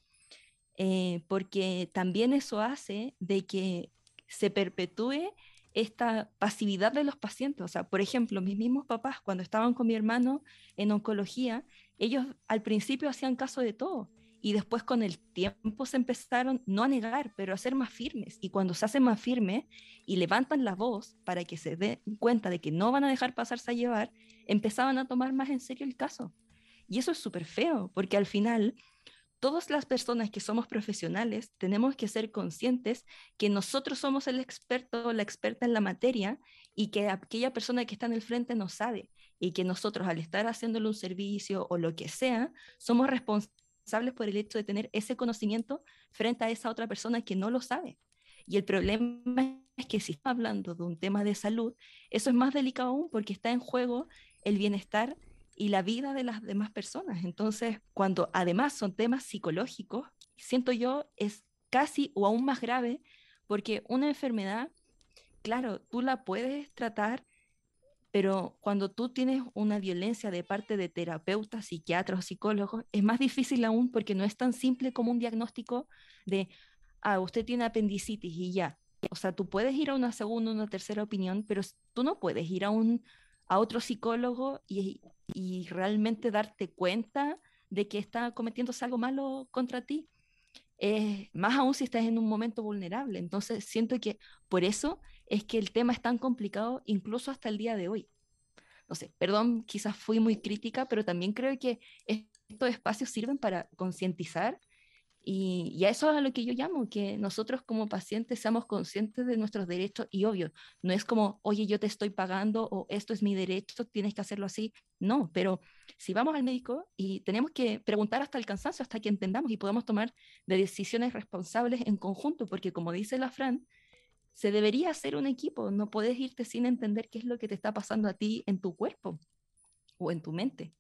eh, porque también eso hace de que se perpetúe esta pasividad de los pacientes. O sea, por ejemplo, mis mismos papás, cuando estaban con mi hermano en oncología, ellos al principio hacían caso de todo y después con el tiempo se empezaron no a negar, pero a ser más firmes. Y cuando se hacen más firmes y levantan la voz para que se den cuenta de que no van a dejar pasarse a llevar, empezaban a tomar más en serio el caso. Y eso es súper feo, porque al final todas las personas que somos profesionales tenemos que ser conscientes que nosotros somos el experto o la experta en la materia y que aquella persona que está en el frente no sabe y que nosotros al estar haciéndole un servicio o lo que sea, somos responsables por el hecho de tener ese conocimiento frente a esa otra persona que no lo sabe. Y el problema es que si estamos hablando de un tema de salud, eso es más delicado aún porque está en juego el bienestar y la vida de las demás personas. Entonces, cuando además son temas psicológicos, siento yo es casi o aún más grave porque una enfermedad, claro, tú la puedes tratar, pero cuando tú tienes una violencia de parte de terapeutas, psiquiatras o psicólogos, es más difícil aún porque no es tan simple como un diagnóstico de, ah, usted tiene apendicitis y ya. O sea, tú puedes ir a una segunda, una tercera opinión, pero tú no puedes ir a un a otro psicólogo y, y realmente darte cuenta de que está cometiéndose algo malo contra ti. Eh, más aún si estás en un momento vulnerable. Entonces, siento que por eso es que el tema es tan complicado incluso hasta el día de hoy. No sé, perdón, quizás fui muy crítica, pero también creo que estos espacios sirven para concientizar y, a eso es a lo que yo llamo, que nosotros como pacientes seamos conscientes de nuestros derechos y obvio, no es como, oye, yo te estoy pagando o esto es mi derecho, tienes que hacerlo así. No, pero si vamos al médico y tenemos que preguntar hasta el cansancio, hasta que entendamos y podamos tomar decisiones responsables en conjunto, porque como dice la Fran, se debería hacer un equipo, no puedes irte sin entender qué es lo que te está pasando a ti en tu cuerpo o en tu mente.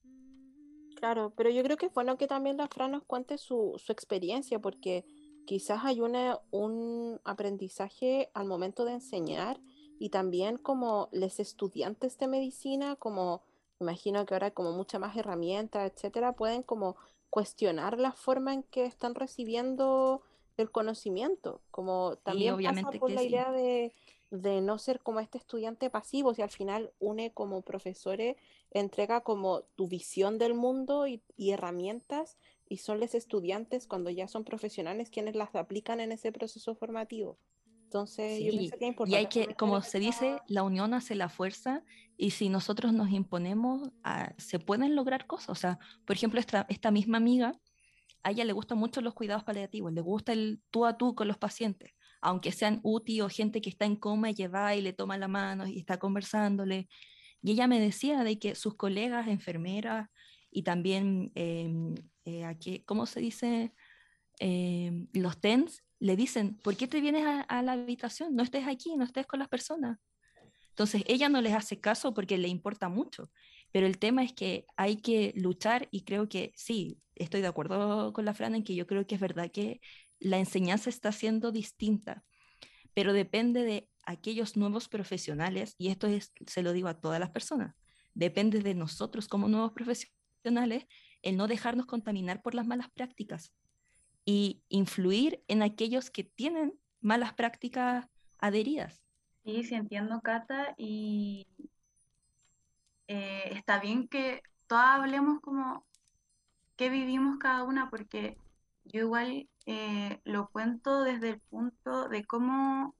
Claro, pero yo creo que es bueno que también la Fran nos cuente su, su experiencia, porque quizás hay una, un aprendizaje al momento de enseñar y también como los estudiantes de medicina, como imagino que ahora como muchas más herramientas, etcétera, pueden como cuestionar la forma en que están recibiendo el conocimiento, como también pasa por la idea de de no ser como este estudiante pasivo, si al final une como profesores, entrega como tu visión del mundo y, herramientas, y son los estudiantes cuando ya son profesionales quienes las aplican en ese proceso formativo. Entonces, yo pienso que es importante. Y hay que, como se dice, la unión hace la fuerza y si nosotros nos imponemos, ah, se pueden lograr cosas. O sea, por ejemplo, esta, esta misma amiga, a ella le gustan mucho los cuidados paliativos, le gusta el tú a tú con los pacientes aunque sean UTI o gente que está en coma y lleva y le toma la mano y está conversándole. Y ella me decía de que sus colegas enfermeras y también, em, eh, aquí, ¿cómo se dice? Em, los TENS le dicen, ¿por qué te vienes a, la habitación? No estés aquí, no estés con las personas. Entonces, ella no les hace caso porque le importa mucho, pero el tema es que hay que luchar y creo que sí, estoy de acuerdo con la Fran en que yo creo que es verdad que la enseñanza está siendo distinta, pero depende de aquellos nuevos profesionales, y esto es, se lo digo a todas las personas, depende de nosotros como nuevos profesionales el no dejarnos contaminar por las malas prácticas y influir en aquellos que tienen malas prácticas adheridas. Sí, sí entiendo, Cata, y eh, está bien que todas hablemos como qué vivimos cada una, porque yo igual eh, lo cuento desde el punto de cómo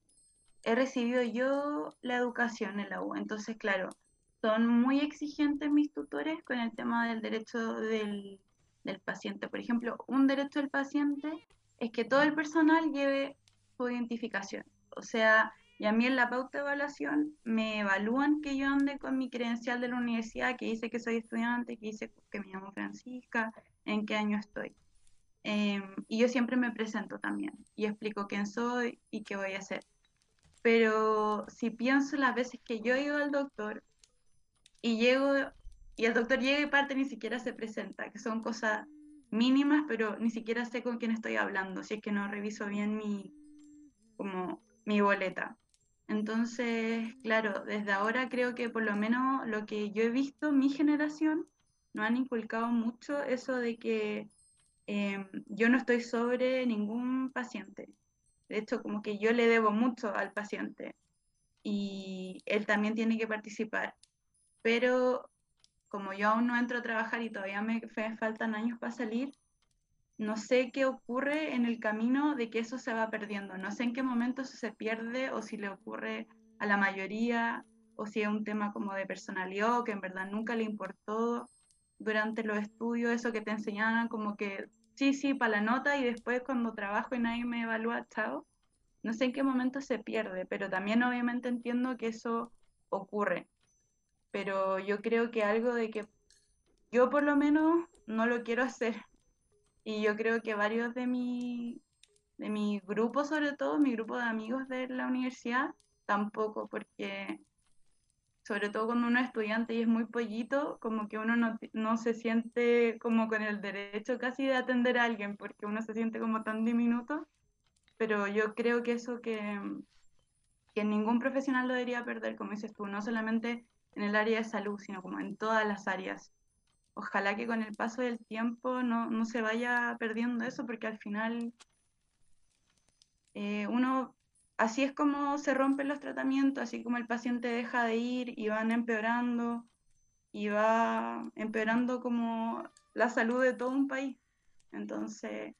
he recibido yo la educación en la U. Entonces, claro, son muy exigentes mis tutores con el tema del derecho del, del paciente. Por ejemplo, un derecho del paciente es que todo el personal lleve su identificación. O sea, y a mí en la pauta de evaluación me evalúan que yo ande con mi credencial de la universidad, que dice que soy estudiante, que dice que me llamo Francisca, en qué año estoy. Em, y yo siempre me presento también y explico quién soy y qué voy a hacer. Pero si pienso las veces que yo he al doctor y llego y el doctor llega y parte ni siquiera se presenta, que son cosas mínimas, pero ni siquiera sé con quién estoy hablando, si es que no reviso bien mi, como, mi boleta. Entonces, claro, desde ahora creo que por lo menos lo que yo he visto, mi generación, no han inculcado mucho eso de que em, yo no estoy sobre ningún paciente. De hecho, como que yo le debo mucho al paciente y él también tiene que participar. Pero como yo aún no entro a trabajar y todavía me faltan años para salir, no sé qué ocurre en el camino de que eso se va perdiendo. No sé en qué momento eso se pierde o si le ocurre a la mayoría o si es un tema como de personalidad que en verdad nunca le importó durante los estudios eso que te enseñaban como que sí, sí, para la nota y después cuando trabajo y nadie me evalúa, chao. No sé en qué momento se pierde, pero también obviamente entiendo que eso ocurre. Pero yo creo que algo de que yo por lo menos no lo quiero hacer y yo creo que varios de mi, de mi grupo, sobre todo, mi grupo de amigos de la universidad, tampoco, porque sobre todo cuando uno es estudiante y es muy pollito, como que uno no, no, se siente como con el derecho casi de atender a alguien, porque uno se siente como tan diminuto, pero yo creo que eso que, que ningún profesional lo debería perder, como dices tú, no solamente en el área de salud, sino como en todas las áreas ojalá que con el paso del tiempo no, se vaya perdiendo eso, porque al final eh, uno, así es como se rompen los tratamientos, así como el paciente deja de ir y van empeorando, y va empeorando como la salud de todo un país. Entonces,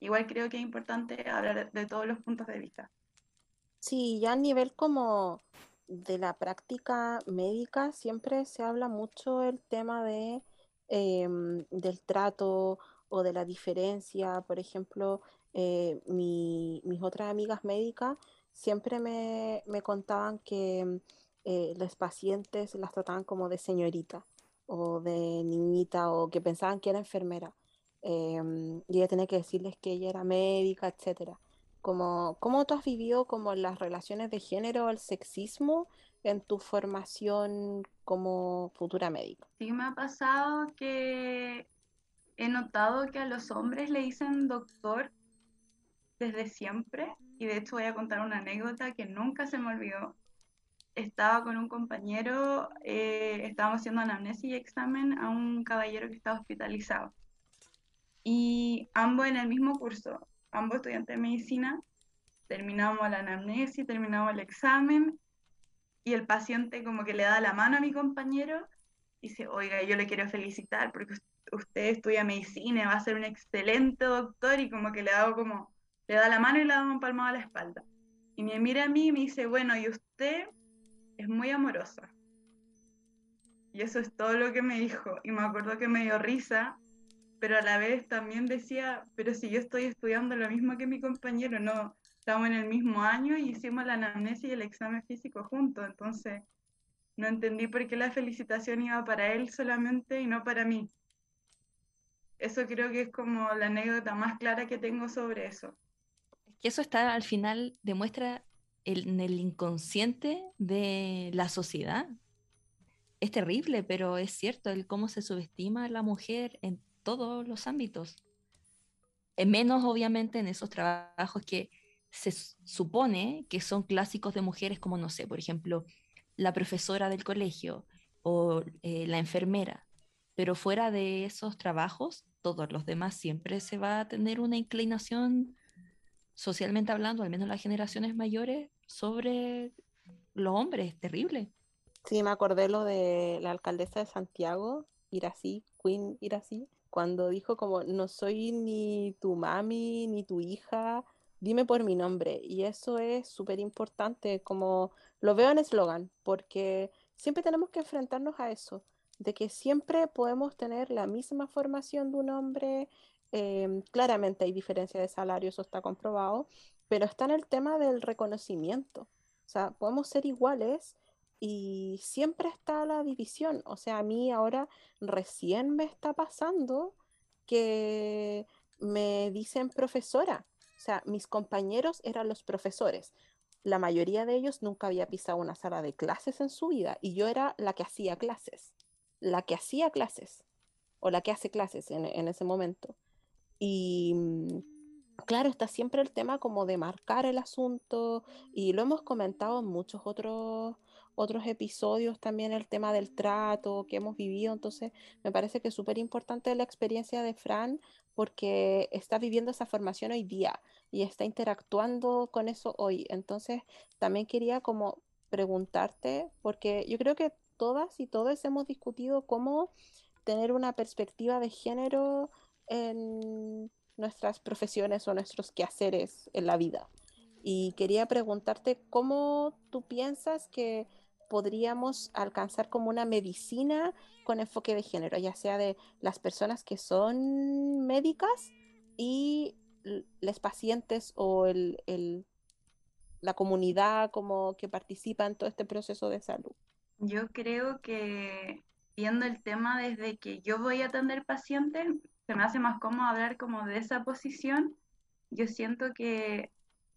igual creo que es importante hablar de todos los puntos de vista. Sí, ya a nivel como de la práctica médica siempre se habla mucho el tema de Em, del trato o de la diferencia. Por ejemplo, eh, mis otras amigas médicas siempre me, contaban que eh, los pacientes las trataban como de señorita o de niñita o que pensaban que era enfermera. Em, y ella tenía que decirles que ella era médica, etcétera. Como, ¿Cómo tú has vivido como las relaciones de género, el sexismo en tu formación como futura médica? Sí, me ha pasado que he notado que a los hombres le dicen doctor desde siempre y de hecho voy a contar una anécdota que nunca se me olvidó. Estaba con un compañero, eh, estábamos haciendo anamnesis y examen a un caballero que estaba hospitalizado. Y ambos en el mismo curso, ambos estudiantes de medicina, terminamos la anamnesis, terminamos el examen y el paciente como que le da la mano a mi compañero y dice, oiga, yo le quiero felicitar porque usted estudia medicina, va a ser un excelente doctor y como que le hago como, le da la mano y le da un palmado a la espalda. Y me mira a mí y me dice, bueno, y usted es muy amorosa. Y eso es todo lo que me dijo. Y me acuerdo que me dio risa, pero a la vez también decía, pero si yo estoy estudiando lo mismo que mi compañero, no, estamos en el mismo año y hicimos la anamnesis y el examen físico juntos, entonces no entendí por qué la felicitación iba para él solamente y no para mí. Eso creo que es como la anécdota más clara que tengo sobre eso. Que eso está al final demuestra en el inconsciente de la sociedad. Es terrible, pero es cierto el cómo se subestima a la mujer en todos los ámbitos. Menos obviamente en esos trabajos que se supone que son clásicos de mujeres como, no sé, por ejemplo, la profesora del colegio o eh, la enfermera. Pero fuera de esos trabajos, todos los demás siempre se va a tener una inclinación socialmente hablando, al menos las generaciones mayores, sobre los hombres. Terrible. Sí, me acordé lo de la alcaldesa de Santiago, Irací, Queen Irací, cuando dijo como, no soy ni tu mami, ni tu hija, dime por mi nombre. Y eso es súper importante, como lo veo en eslogan, porque siempre tenemos que enfrentarnos a eso, de que siempre podemos tener la misma formación de un hombre. Em, claramente hay diferencia de salario, eso está comprobado, pero está en el tema del reconocimiento. O sea, podemos ser iguales y siempre está la división. O sea, a mí ahora recién me está pasando que me dicen profesora o sea, mis compañeros eran los profesores. La mayoría de ellos nunca había pisado una sala de clases en su vida y yo era la que hacía clases, la que hacía clases o la que hace clases en, en ese momento. Y mm, claro, está siempre el tema como de marcar el asunto y lo hemos comentado en muchos otros otros episodios también el tema del trato que hemos vivido. Entonces, me parece que es súper importante la experiencia de Fran porque está viviendo esa formación hoy día y está interactuando con eso hoy. Entonces, también quería como preguntarte, porque yo creo que todas y todos hemos discutido cómo tener una perspectiva de género en nuestras profesiones o nuestros quehaceres en la vida. Y quería preguntarte cómo tú piensas que podríamos alcanzar como una medicina con enfoque de género, ya sea de las personas que son médicas y los pacientes o el, la comunidad como que participa en todo este proceso de salud. Yo creo que viendo el tema desde que yo voy a atender pacientes, se me hace más cómodo hablar como de esa posición. Yo siento que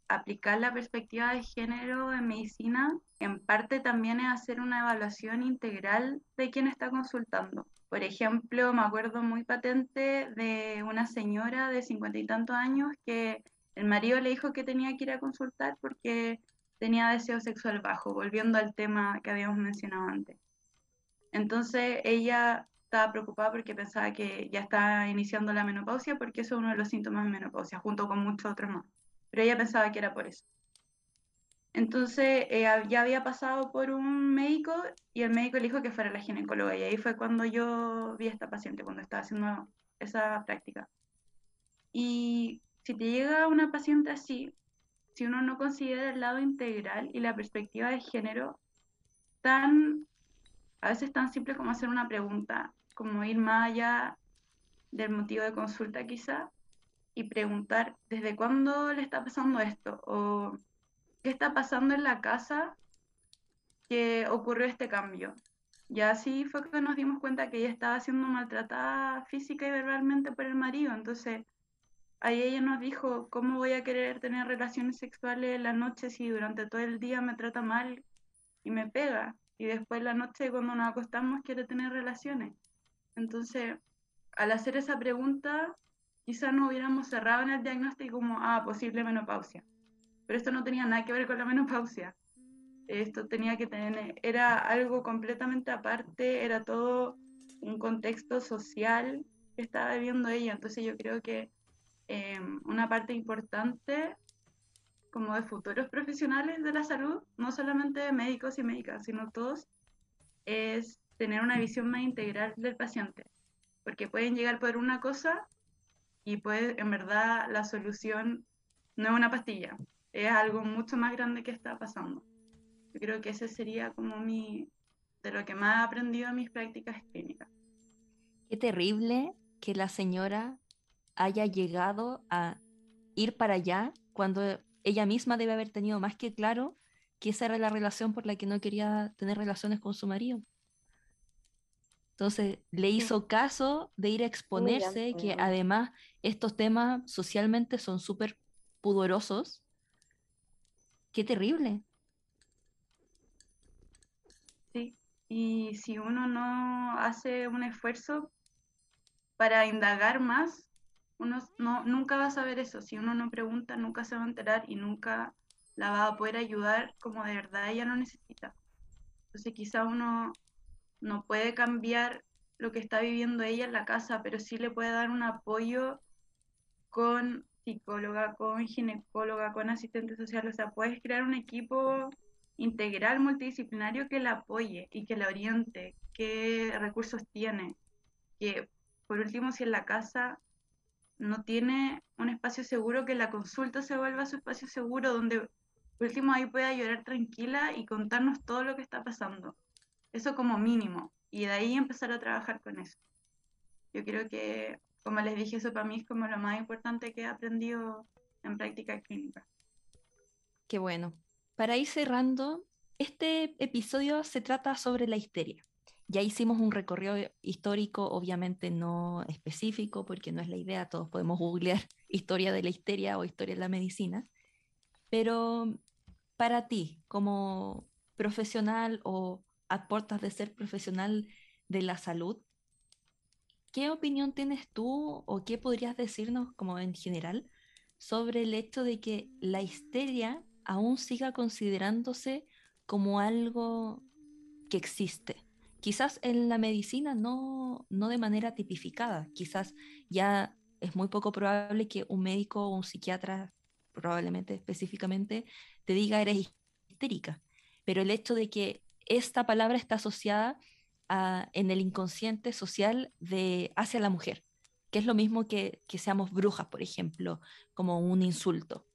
aplicar la perspectiva de género en medicina, en parte también es hacer una evaluación integral de quien está consultando. Por ejemplo, me acuerdo muy patente de una señora de cincuenta y tantos años que el marido le dijo que tenía que ir a consultar porque tenía deseo sexual bajo, volviendo al tema que habíamos mencionado antes. Entonces ella estaba preocupada porque pensaba que ya estaba iniciando la menopausia, porque eso es uno de los síntomas de menopausia, junto con muchos otros más pero ella pensaba que era por eso. Entonces eh, ya había pasado por un médico y el médico le dijo que fuera la ginecóloga y ahí fue cuando yo vi a esta paciente, cuando estaba haciendo esa práctica. Y si te llega una paciente así, si uno no considera el lado integral y la perspectiva de género, tan, a veces tan simple como hacer una pregunta, como ir más allá del motivo de consulta quizá, y preguntar desde cuándo le está pasando esto o qué está pasando en la casa que ocurrió este cambio. Y así fue que nos dimos cuenta que ella estaba siendo maltratada física y verbalmente por el marido. Entonces, ahí ella nos dijo, ¿cómo voy a querer tener relaciones sexuales en la noche si durante todo el día me trata mal y me pega? Y después la noche cuando nos acostamos quiere tener relaciones. Entonces, al hacer esa pregunta, quizá no hubiéramos cerrado en el diagnóstico como, ah, posible menopausia. Pero esto no tenía nada que ver con la menopausia. Esto tenía que tener, era algo completamente aparte, era todo un contexto social que estaba viviendo ella. Entonces yo creo que em, una parte importante como de futuros profesionales de la salud, no solamente médicos y médicas, sino todos, es tener una visión más integral del paciente. Porque pueden llegar por una cosa y pues en verdad la solución no es una pastilla, es algo mucho más grande que está pasando. Yo creo que ese sería como mi, de lo que más he aprendido en mis prácticas clínicas. Qué terrible que la señora haya llegado a ir para allá cuando ella misma debe haber tenido más que claro que esa era la relación por la que no quería tener relaciones con su marido. Entonces le hizo caso de ir a exponerse, que además estos temas socialmente son súper pudorosos. Qué terrible. Sí, y si uno no hace un esfuerzo para indagar más, uno no, nunca va a saber eso. Si uno no pregunta, nunca se va a enterar y nunca la va a poder ayudar como de verdad ella lo necesita. Entonces quizá uno no puede cambiar lo que está viviendo ella en la casa, pero sí le puede dar un apoyo con psicóloga, con ginecóloga, con asistente social. O sea, puedes crear un equipo integral multidisciplinario que la apoye y que la oriente, qué recursos tiene, que por último si en la casa no tiene un espacio seguro, que la consulta se vuelva su espacio seguro donde por último ahí pueda llorar tranquila y contarnos todo lo que está pasando. Eso como mínimo. Y de ahí empezar a trabajar con eso. Yo creo que, como les dije, eso para mí es como lo más importante que he aprendido en práctica clínica. Qué bueno. Para ir cerrando, este episodio se trata sobre la histeria. Ya hicimos un recorrido histórico, obviamente no específico, porque no es la idea, todos podemos googlear historia de la histeria o historia de la medicina, pero para ti, como profesional o a puertas de ser profesional de la salud, ¿qué opinión tienes tú o qué podrías decirnos como en general sobre el hecho de que la histeria aún siga considerándose como algo que existe? Quizás en la medicina no, no de manera tipificada, quizás ya es muy poco probable que un médico o un psiquiatra, probablemente específicamente, te diga eres histérica, pero el hecho de que esta palabra está asociada en el inconsciente social de hacia la mujer, que es lo mismo que, que seamos brujas, por ejemplo, como un insulto.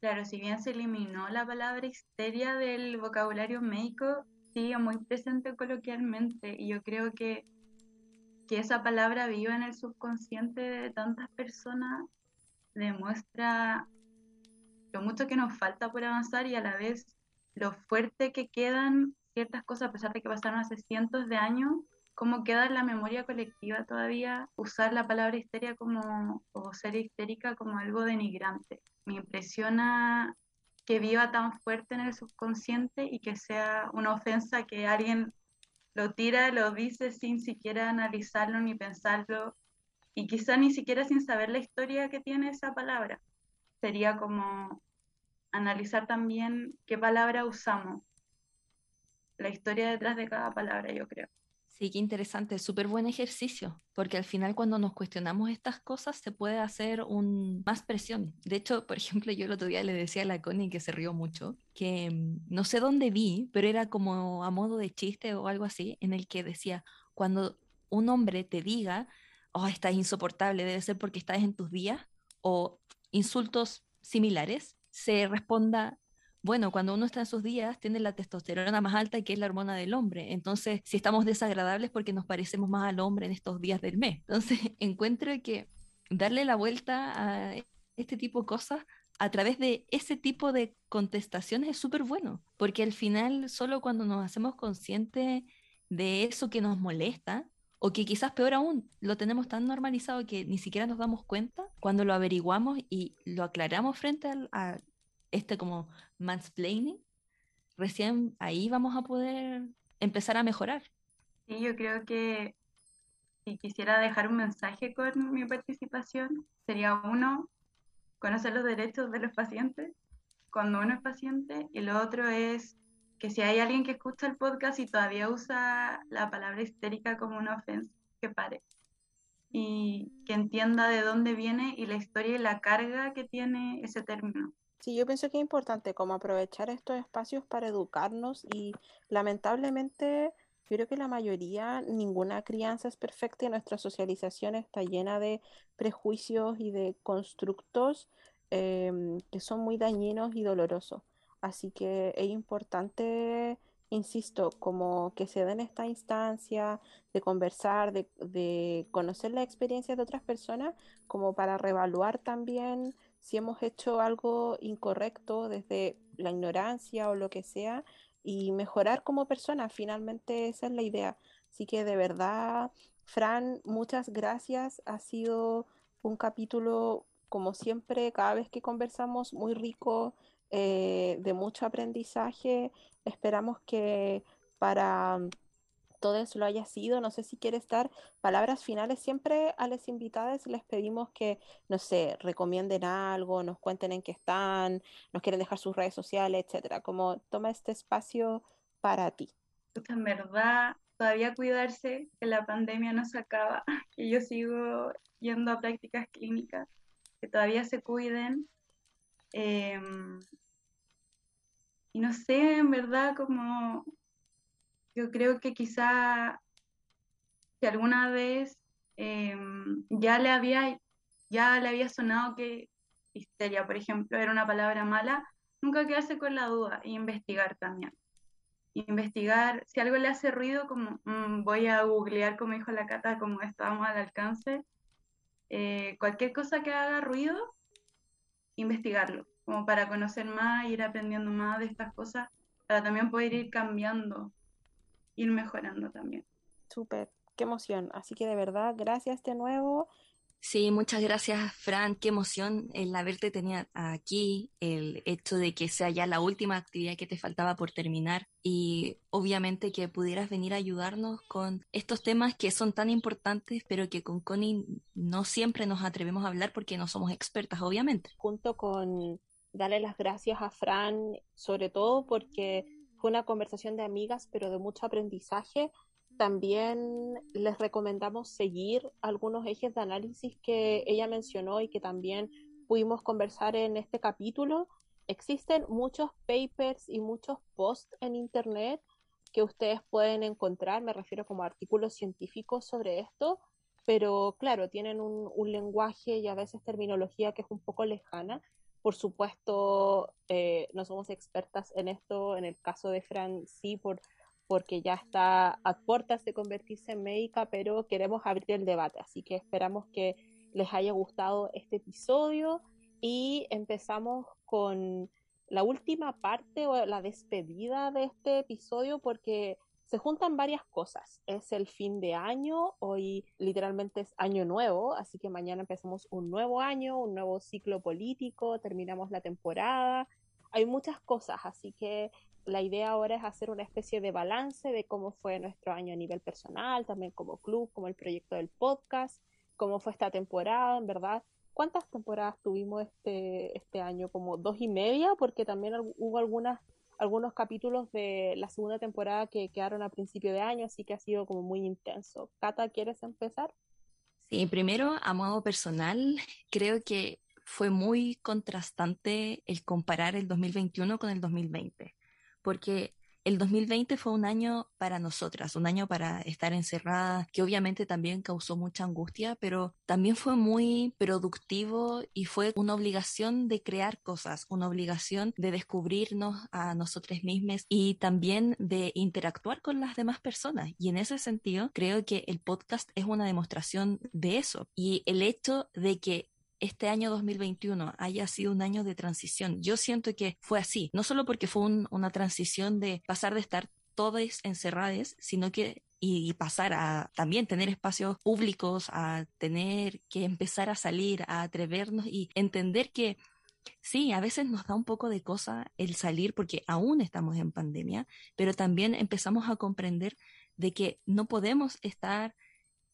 Claro, si bien se eliminó la palabra histeria del vocabulario médico, sigue muy presente coloquialmente y yo creo que, que esa palabra viva en el subconsciente de tantas personas demuestra lo mucho que nos falta por avanzar y a la vez lo fuerte que quedan ciertas cosas a pesar de que pasaron hace cientos de años, cómo queda en la memoria colectiva todavía usar la palabra histeria como o ser histérica como algo denigrante. Me impresiona que viva tan fuerte en el subconsciente y que sea una ofensa que alguien lo tira, lo dice sin siquiera analizarlo ni pensarlo y quizá ni siquiera sin saber la historia que tiene esa palabra. Sería como analizar también qué palabra usamos, la historia detrás de cada palabra, yo creo. Sí, qué interesante, súper buen ejercicio, porque al final cuando nos cuestionamos estas cosas se puede hacer un, más presión. De hecho, por ejemplo, yo el otro día le decía a la Connie que se rió mucho, que mm, no sé dónde vi, pero era como a modo de chiste o algo así, en el que decía, cuando un hombre te diga, oh, estás insoportable, debe ser porque estás en tus días, o insultos similares, se responda, bueno, cuando uno está en sus días, tiene la testosterona más alta, que es la hormona del hombre. Entonces, si estamos desagradables porque nos parecemos más al hombre en estos días del mes. Entonces, encuentro que darle la vuelta a este tipo de cosas a través de ese tipo de contestaciones es súper bueno, porque al final, solo cuando nos hacemos conscientes de eso que nos molesta, o que quizás peor aún, lo tenemos tan normalizado que ni siquiera nos damos cuenta, cuando lo averiguamos y lo aclaramos frente a, este como mansplaining, recién ahí vamos a poder empezar a mejorar. Sí, yo creo que si quisiera dejar un mensaje con mi participación, sería uno, conocer los derechos de los pacientes cuando uno es paciente, y lo otro es que si hay alguien que escucha el podcast y todavía usa la palabra histérica como una ofensa, que pare y que entienda de dónde viene y la historia y la carga que tiene ese término. Sí, yo pienso que es importante como aprovechar estos espacios para educarnos y lamentablemente creo que la mayoría, ninguna crianza es perfecta y nuestra socialización está llena de prejuicios y de constructos em, que son muy dañinos y dolorosos. Así que es importante, insisto, como que se den esta instancia de conversar, de, de conocer la experiencia de otras personas, como para reevaluar también si hemos hecho algo incorrecto desde la ignorancia o lo que sea y mejorar como persona. Finalmente esa es la idea. Así que de verdad, Fran, muchas gracias. Ha sido un capítulo, como siempre, cada vez que conversamos, muy rico. eh, de mucho aprendizaje. Esperamos que para todo eso lo haya sido. No sé si quieres dar palabras finales. Siempre a las invitadas les pedimos que, no sé, recomienden algo, nos cuenten en qué están, nos quieren dejar sus redes sociales, etcétera. Como toma este espacio para ti. En verdad, todavía cuidarse, que la pandemia no se acaba, que yo sigo yendo a prácticas clínicas, que todavía se cuiden. Em, y no sé, en verdad, como yo creo que quizá si alguna vez em, ya le había ya le había sonado que histeria, por ejemplo, era una palabra mala, nunca quedarse con la duda e investigar también. Investigar, si algo le hace ruido, como mm, voy a googlear, como dijo la Cata, como estábamos al alcance, eh, cualquier cosa que haga ruido, investigarlo, como para conocer más, ir aprendiendo más de estas cosas, para también poder ir cambiando ir mejorando también. Súper, qué emoción. Así que de verdad, gracias de nuevo. Sí, muchas gracias, Fran. Qué emoción el haberte tenido aquí, el hecho de que sea ya la última actividad que te faltaba por terminar y obviamente que pudieras venir a ayudarnos con estos temas que son tan importantes, pero que con Connie no siempre nos atrevemos a hablar porque no somos expertas, obviamente. Junto con darle las gracias a Fran, sobre todo porque fue una conversación de amigas, pero de mucho aprendizaje. También les recomendamos seguir algunos ejes de análisis que ella mencionó y que también pudimos conversar en este capítulo. Existen muchos papers y muchos posts en Internet que ustedes pueden encontrar, me refiero como artículos científicos sobre esto, pero claro, tienen un, un lenguaje y a veces terminología que es un poco lejana por supuesto, eh, no somos expertas en esto. En el caso de Fran, sí, por, porque ya está a puertas de convertirse en médica, pero queremos abrir el debate. Así que esperamos que les haya gustado este episodio y empezamos con la última parte o la despedida de este episodio porque se juntan varias cosas. Es el fin de año, hoy literalmente es año nuevo, así que mañana empezamos un nuevo año, un nuevo ciclo político, terminamos la temporada. Hay muchas cosas, así que la idea ahora es hacer una especie de balance de cómo fue nuestro año a nivel personal, también como club, como el proyecto del podcast, cómo fue esta temporada, en verdad. ¿Cuántas temporadas tuvimos este, este año? Como dos y media, porque también hubo algunas algunos capítulos de la segunda temporada que quedaron a principio de año, así que ha sido como muy intenso. Cata, ¿quieres empezar? Sí, primero, a modo personal, creo que fue muy contrastante el comparar el 2021 con el 2020, porque el 2020 fue un año para nosotras, un año para estar encerrada, que obviamente también causó mucha angustia, pero también fue muy productivo y fue una obligación de crear cosas, una obligación de descubrirnos a nosotros mismos y también de interactuar con las demás personas. Y en ese sentido, creo que el podcast es una demostración de eso. Y el hecho de que este año 2021 haya sido un año de transición. Yo siento que fue así, no solo porque fue una transición de pasar de estar todas encerradas, sino que y, pasar a también tener espacios públicos, a tener que empezar a salir, a atrevernos y entender que sí, a veces nos da un poco de cosa el salir porque aún estamos en pandemia, pero también empezamos a comprender de que no podemos estar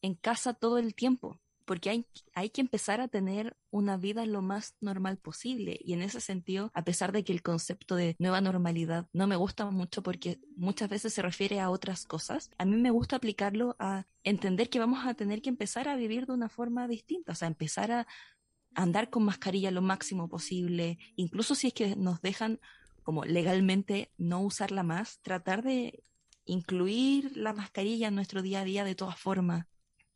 en casa todo el tiempo porque hay, hay que empezar a tener una vida lo más normal posible. Y en ese sentido, a pesar de que el concepto de nueva normalidad no me gusta mucho porque muchas veces se refiere a otras cosas, a mí me gusta aplicarlo a entender que vamos a tener que empezar a vivir de una forma distinta, o sea, empezar a andar con mascarilla lo máximo posible, incluso si es que nos dejan como legalmente no usarla más, tratar de incluir la mascarilla en nuestro día a día de todas formas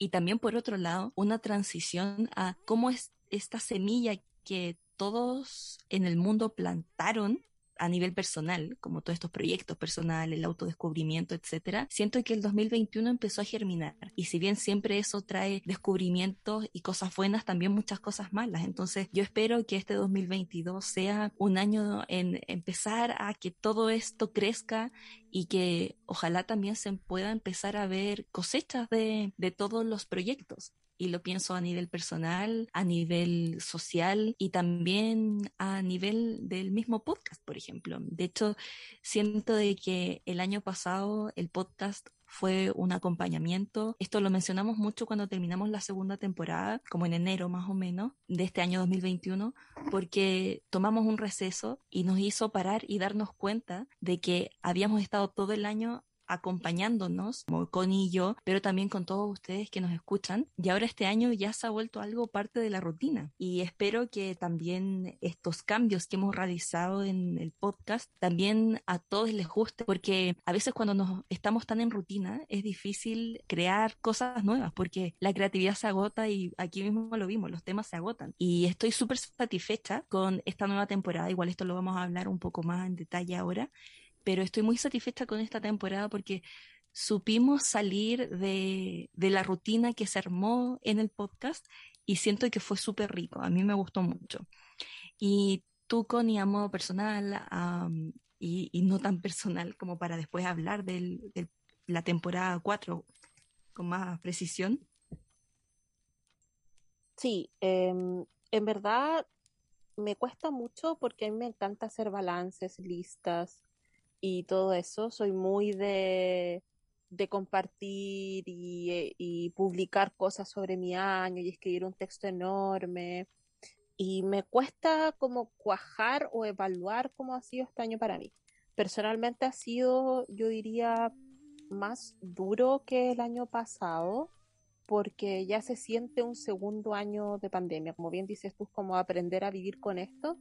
y también por otro lado una transición a cómo es esta semilla que todos en el mundo plantaron a nivel personal, como todos estos proyectos personales, el autodescubrimiento, etcétera, siento que el 2021 empezó a germinar. Y si bien siempre eso trae descubrimientos y cosas buenas, también muchas cosas malas. Entonces, yo espero que este 2022 sea un año en empezar a que todo esto crezca y que ojalá también se pueda empezar a ver cosechas de, de todos los proyectos y lo pienso a nivel personal, a nivel social y también a nivel del mismo podcast, por ejemplo. De hecho, siento de que el año pasado el podcast fue un acompañamiento. Esto lo mencionamos mucho cuando terminamos la segunda temporada, como en enero más o menos de este año 2021, porque tomamos un receso y nos hizo parar y darnos cuenta de que habíamos estado todo el año acompañándonos, como y yo, pero también con todos ustedes que nos escuchan. Y ahora este año ya se ha vuelto algo parte de la rutina. Y espero que también estos cambios que hemos realizado en el podcast también a todos les guste, porque a veces cuando nos estamos tan en rutina es difícil crear cosas nuevas, porque la creatividad se agota y aquí mismo lo vimos, los temas se agotan. Y estoy súper satisfecha con esta nueva temporada, igual esto lo vamos a hablar un poco más en detalle ahora, pero estoy muy satisfecha con esta temporada porque supimos salir de, la rutina que se armó en el podcast y siento que fue súper rico, a mí me gustó mucho. Y tú, Connie, a modo personal y, no tan personal como para después hablar de la temporada 4 con más precisión. Sí, em, en verdad me cuesta mucho porque a mí me encanta hacer balances, listas, y todo eso. Soy muy de, de compartir y, y, publicar cosas sobre mi año y escribir un texto enorme. Y me cuesta como cuajar o evaluar cómo ha sido este año para mí. Personalmente ha sido, yo diría, más duro que el año pasado porque ya se siente un segundo año de pandemia. Como bien dices tú, como aprender a vivir con esto.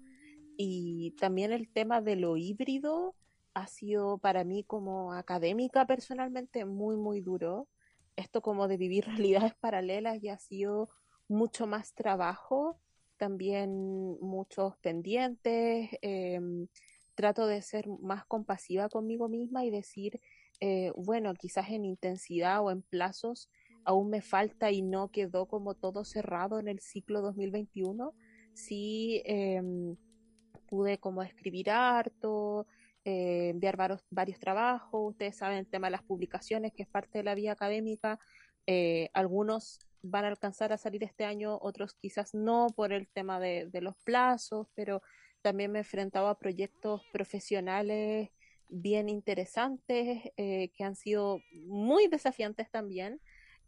Y también el tema de lo híbrido ha sido para mí como académica personalmente muy, muy duro. Esto como de vivir realidades paralelas y ha sido mucho más trabajo, también muchos pendientes. Em, trato de ser más compasiva conmigo misma y decir, eh, bueno, quizás en intensidad o en plazos aún me falta y no quedó como todo cerrado en el ciclo 2021. Sí em, pude como escribir harto, eh, enviar varios, trabajos, ustedes saben el tema de las publicaciones, que es parte de la vía académica, eh, algunos van a alcanzar a salir este año, otros quizás no por el tema de, los plazos, pero también me he enfrentado a proyectos profesionales bien interesantes, eh, que han sido muy desafiantes también.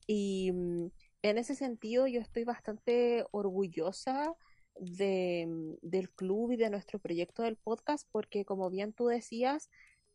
Y mm, en ese sentido yo estoy bastante orgullosa de, del club y de nuestro proyecto del podcast, porque como bien tú decías,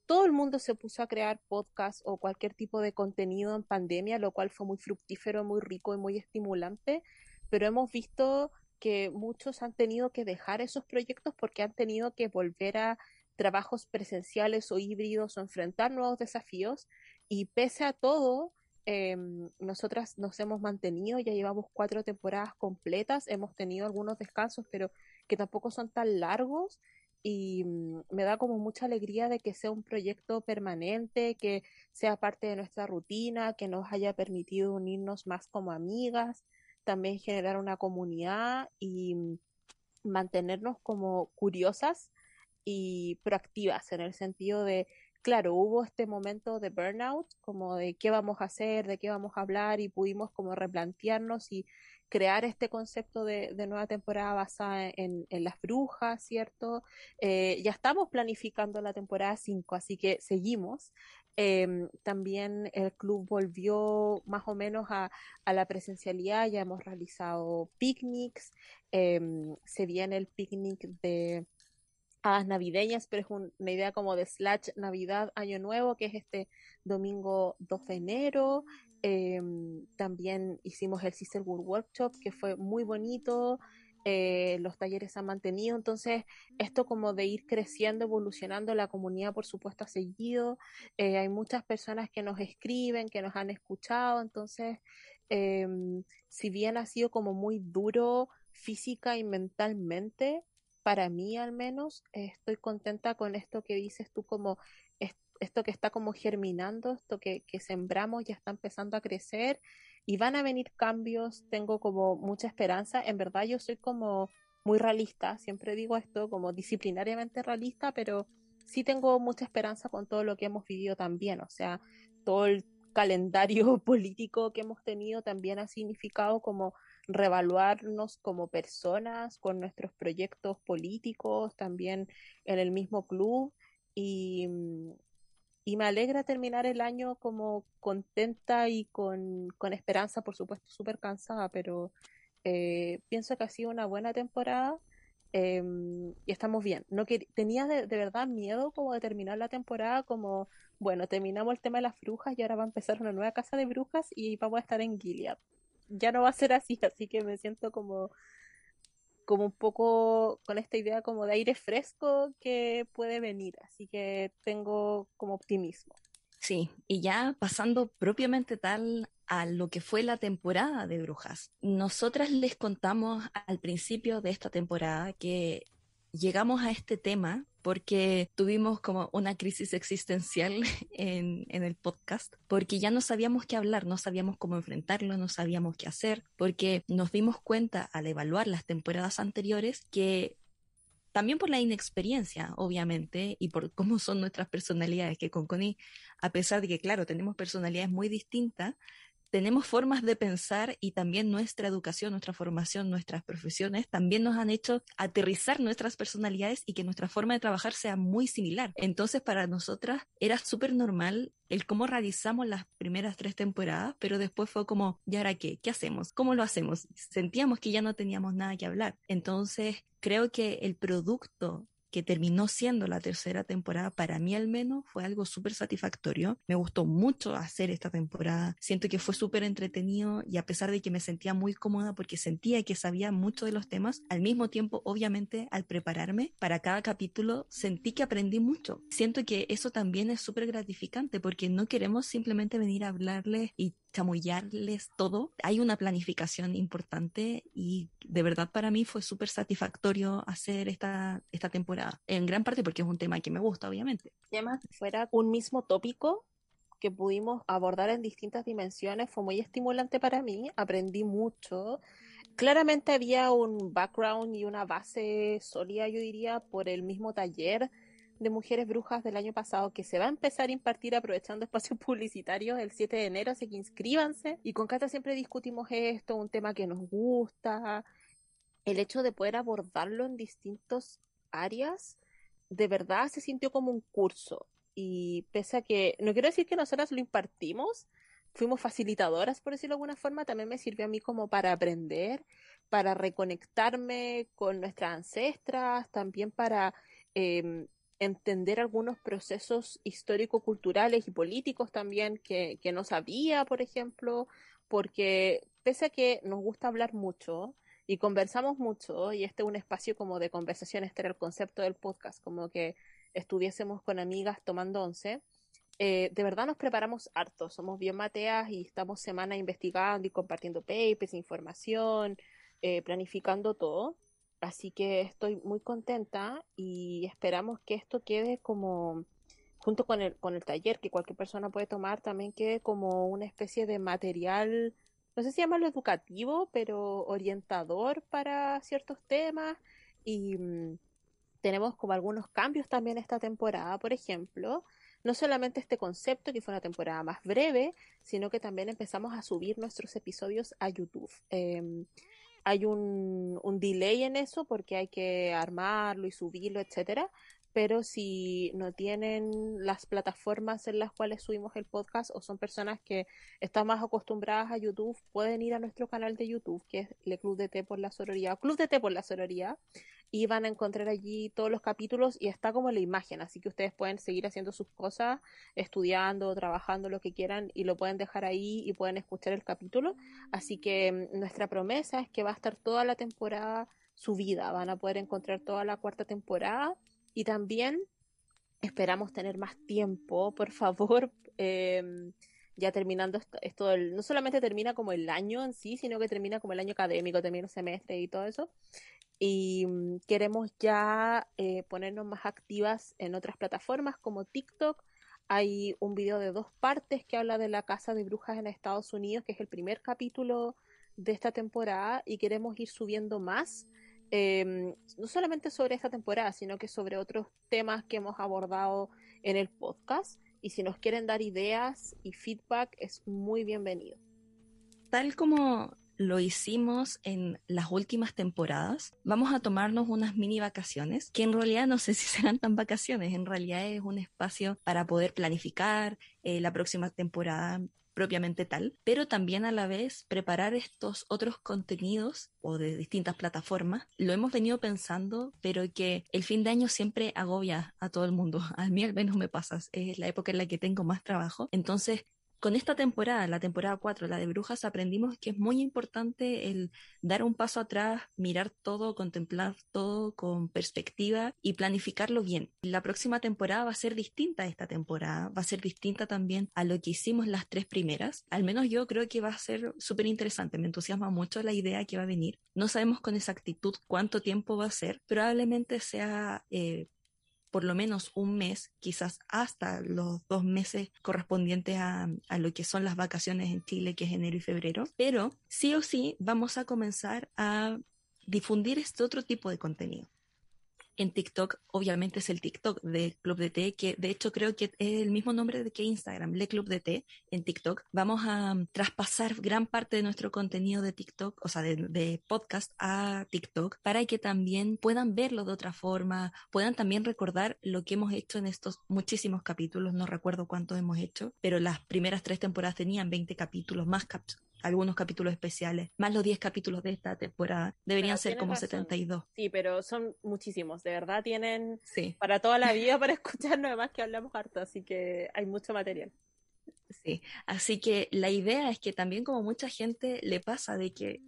todo el mundo se puso a crear podcast o cualquier tipo de contenido en pandemia, lo cual fue muy fructífero, muy rico y muy estimulante, pero hemos visto que muchos han tenido que dejar esos proyectos porque han tenido que volver a trabajos presenciales o híbridos o enfrentar nuevos desafíos y pese a todo, Em, nosotras nos hemos mantenido, ya llevamos cuatro temporadas completas, hemos tenido algunos descansos, pero que tampoco son tan largos y mm, me da como mucha alegría de que sea un proyecto permanente, que sea parte de nuestra rutina, que nos haya permitido unirnos más como amigas, también generar una comunidad y mm, mantenernos como curiosas y proactivas en el sentido de claro, hubo este momento de burnout, como de qué vamos a hacer, de qué vamos a hablar, y pudimos como replantearnos y crear este concepto de, nueva temporada basada en, las brujas, ¿cierto? Eh, ya estamos planificando la temporada 5, así que seguimos. Em, también el club volvió más o menos a, la presencialidad, ya hemos realizado picnics, em, se viene el picnic de a navideñas, pero es una idea como de slash Navidad, Año Nuevo, que es este domingo 2 de enero. Em, también hicimos el Sisterhood Workshop, que fue muy bonito. Eh, los talleres se han mantenido, entonces esto como de ir creciendo, evolucionando, la comunidad por supuesto ha seguido, eh, hay muchas personas que nos escriben, que nos han escuchado, entonces em, si bien ha sido como muy duro física y mentalmente, para mí al menos, estoy contenta con esto que dices tú como esto que está como germinando, esto que, que, sembramos ya está empezando a crecer y van a venir cambios, tengo como mucha esperanza, en verdad yo soy como muy realista, siempre digo esto como disciplinariamente realista, pero sí tengo mucha esperanza con todo lo que hemos vivido también, o sea, todo el calendario político que hemos tenido también ha significado como revaluarnos como personas con nuestros proyectos políticos, también en el mismo club. Y, mm, y me alegra terminar el año como contenta y con, con esperanza, por supuesto, súper cansada, pero eh, pienso que ha sido una buena temporada em, y estamos bien. No que, tenía de, de, verdad miedo como de terminar la temporada como, bueno, terminamos el tema de las brujas y ahora va a empezar una nueva casa de brujas y vamos a estar en Gilead. Ya no va a ser así, así que me siento como como un poco con esta idea como de aire fresco que puede venir, así que tengo como optimismo. Sí, y ya pasando propiamente tal a lo que fue la temporada de Brujas. Nosotras les contamos al principio de esta temporada que llegamos a este tema porque tuvimos como una crisis existencial en, en, el podcast, porque ya no sabíamos qué hablar, no sabíamos cómo enfrentarlo, no sabíamos qué hacer, porque nos dimos cuenta al evaluar las temporadas anteriores que también por la inexperiencia, obviamente, y por cómo son nuestras personalidades, que con Connie, a pesar de que, claro, tenemos personalidades muy distintas, tenemos formas de pensar y también nuestra educación, nuestra formación, nuestras profesiones también nos han hecho aterrizar nuestras personalidades y que nuestra forma de trabajar sea muy similar. Entonces, para nosotras era súper normal el cómo realizamos las primeras tres temporadas, pero después fue como, ¿y ahora qué? ¿Qué hacemos? ¿Cómo lo hacemos? Sentíamos que ya no teníamos nada que hablar. Entonces, creo que el producto que terminó siendo la tercera temporada, para mí al menos fue algo súper satisfactorio. Me gustó mucho hacer esta temporada. Siento que fue súper entretenido y a pesar de que me sentía muy cómoda porque sentía que sabía mucho de los temas, al mismo tiempo, obviamente, al prepararme para cada capítulo, sentí que aprendí mucho. Siento que eso también es súper gratificante porque no queremos simplemente venir a hablarles y chamullarles todo. Hay una planificación importante y de verdad para mí fue súper satisfactorio hacer esta, esta temporada. En gran parte porque es un tema que me gusta, obviamente. Y además, fuera un mismo tópico que pudimos abordar en distintas dimensiones fue muy estimulante para mí. Aprendí mucho. Claramente había un background y una base sólida, yo diría, por el mismo taller de Mujeres Brujas del año pasado que se va a empezar a impartir aprovechando espacios publicitarios el 7 de enero, así que inscríbanse. Y con Cata siempre discutimos esto, un tema que nos gusta, el hecho de poder abordarlo en distintas áreas, de verdad se sintió como un curso. Y pese a que, no quiero decir que nosotras lo impartimos, fuimos facilitadoras, por decirlo de alguna forma, también me sirvió a mí como para aprender, para reconectarme con nuestras ancestras, también para eh, entender algunos procesos histórico-culturales y políticos también que, que no sabía, por ejemplo, porque pese a que nos gusta hablar mucho y conversamos mucho, y este es un espacio como de conversación, este era el concepto del podcast, como que estuviésemos con amigas tomando once, eh, de verdad nos preparamos harto, somos bien mateas y estamos semana investigando y compartiendo papers, información, eh, planificando todo. Así que estoy muy contenta y esperamos que esto quede como, junto con el, con el taller que cualquier persona puede tomar, también quede como una especie de material, no sé si llamarlo educativo, pero orientador para ciertos temas. Y mm, tenemos como algunos cambios también esta temporada, por ejemplo. No solamente este concepto, que fue una temporada más breve, sino que también empezamos a subir nuestros episodios a YouTube. Eh, hay un, un delay en eso porque hay que armarlo y subirlo, etcétera. Pero si no tienen las plataformas en las cuales subimos el podcast o son personas que están más acostumbradas a YouTube, pueden ir a nuestro canal de YouTube, que es el Club de Té por la Sororía, Club de por la Sororía, y van a encontrar allí todos los capítulos y está como la imagen, así que ustedes pueden seguir haciendo sus cosas, estudiando, trabajando, lo que quieran y lo pueden dejar ahí y pueden escuchar el capítulo. Así que mm, nuestra promesa es que va a estar toda la temporada subida, van a poder encontrar toda la cuarta temporada y también esperamos tener más tiempo, por favor. Eh, ya terminando esto, esto no solamente termina como el año en sí, sino que termina como el año académico, termina el semestre y todo eso y mm, queremos ya eh, ponernos más activas en otras plataformas como TikTok. Hay un video de dos partes que habla de la casa de brujas en Estados Unidos, que es el primer capítulo de esta temporada y queremos ir subiendo más, eh, no solamente sobre esta temporada, sino que sobre otros temas que hemos abordado en el podcast. y si nos quieren dar ideas y feedback es muy bienvenido. Tal como lo hicimos en las últimas temporadas, vamos a tomarnos unas mini vacaciones, que en realidad no sé si serán tan vacaciones, en realidad es un espacio para poder planificar eh, la próxima temporada propiamente tal, pero también a la vez preparar estos otros contenidos o de distintas plataformas. Lo hemos venido pensando, pero que el fin de año siempre agobia a todo el mundo. A mí al menos me pasa, es la época en la que tengo más trabajo. Entonces, con esta temporada, la temporada 4, la de brujas, aprendimos que es muy importante el dar un paso atrás, mirar todo, contemplar todo con perspectiva y planificarlo bien. La próxima temporada va a ser distinta a esta temporada, va a ser distinta también a lo que hicimos las tres primeras. Al menos yo creo que va a ser súper interesante, me entusiasma mucho la idea que va a venir. No sabemos con exactitud cuánto tiempo va a ser, probablemente sea... Eh, por lo menos un mes, quizás hasta los dos meses correspondientes a, lo que son las vacaciones en Chile, que es enero y febrero, pero sí o sí vamos a comenzar a difundir este otro tipo de contenido en TikTok, obviamente es el TikTok de Club de Té, que de hecho creo que es el mismo nombre de que Instagram, Le Club de Té en TikTok. Vamos a um, traspasar gran parte de nuestro contenido de TikTok, o sea, de, podcast a TikTok, para que también puedan verlo de otra forma, puedan también recordar lo que hemos hecho en estos muchísimos capítulos, no recuerdo cuántos hemos hecho, pero las primeras tres temporadas tenían 20 capítulos, más capítulos algunos capítulos especiales, más los 10 capítulos de esta temporada. Deberían ser como 72. Sí, pero son muchísimos, de verdad tienen para toda la vida para escucharnos, además que hablamos harto, así que hay mucho material. Sí, así que la idea es que también como mucha gente le pasa de que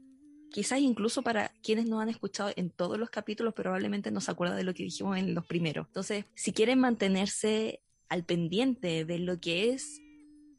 quizás incluso para quienes no han escuchado en todos los capítulos, probablemente no se acuerda de lo que dijimos en los primeros. Entonces, si quieren mantenerse al pendiente de lo que es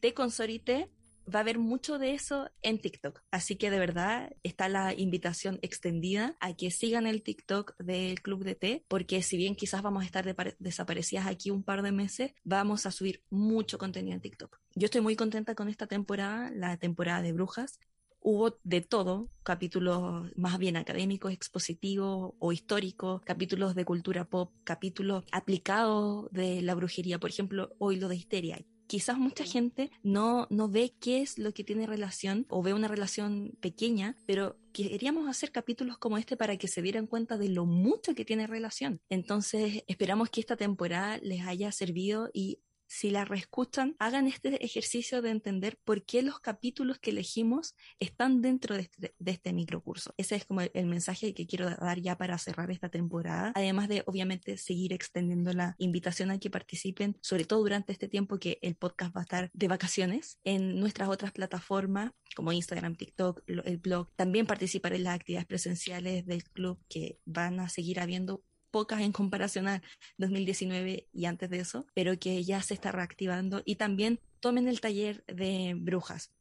Te con Sorite, va a haber mucho de eso en TikTok. Así que de verdad está la invitación extendida a que sigan el TikTok del Club de Té, porque si bien quizás vamos a estar desaparecidas aquí un par de meses, vamos a subir mucho contenido en TikTok. Yo estoy muy contenta con esta temporada, la temporada de brujas. Hubo de todo, capítulos más bien académicos, expositivos o históricos, capítulos de cultura pop, capítulos aplicados de la brujería, por ejemplo, hoy lo de histeria quizás mucha gente no, no ve qué es lo que tiene relación o ve una relación pequeña, pero queríamos hacer capítulos como este para que se dieran cuenta de lo mucho que tiene relación. Entonces, esperamos que esta temporada les haya servido y si la reescuchan, hagan este ejercicio de entender por qué los capítulos que elegimos están dentro de este, este microcurso. Ese es como el, mensaje que quiero dar ya para cerrar esta temporada, además de obviamente seguir extendiendo la invitación a que participen, sobre todo durante este tiempo que el podcast va a estar de vacaciones, en nuestras otras plataformas como Instagram, TikTok, el blog. También participar en las actividades presenciales del club que van a seguir habiendo pocas en comparación a 2019 y antes de eso, pero que ya se está reactivando y también tomen el taller de brujas.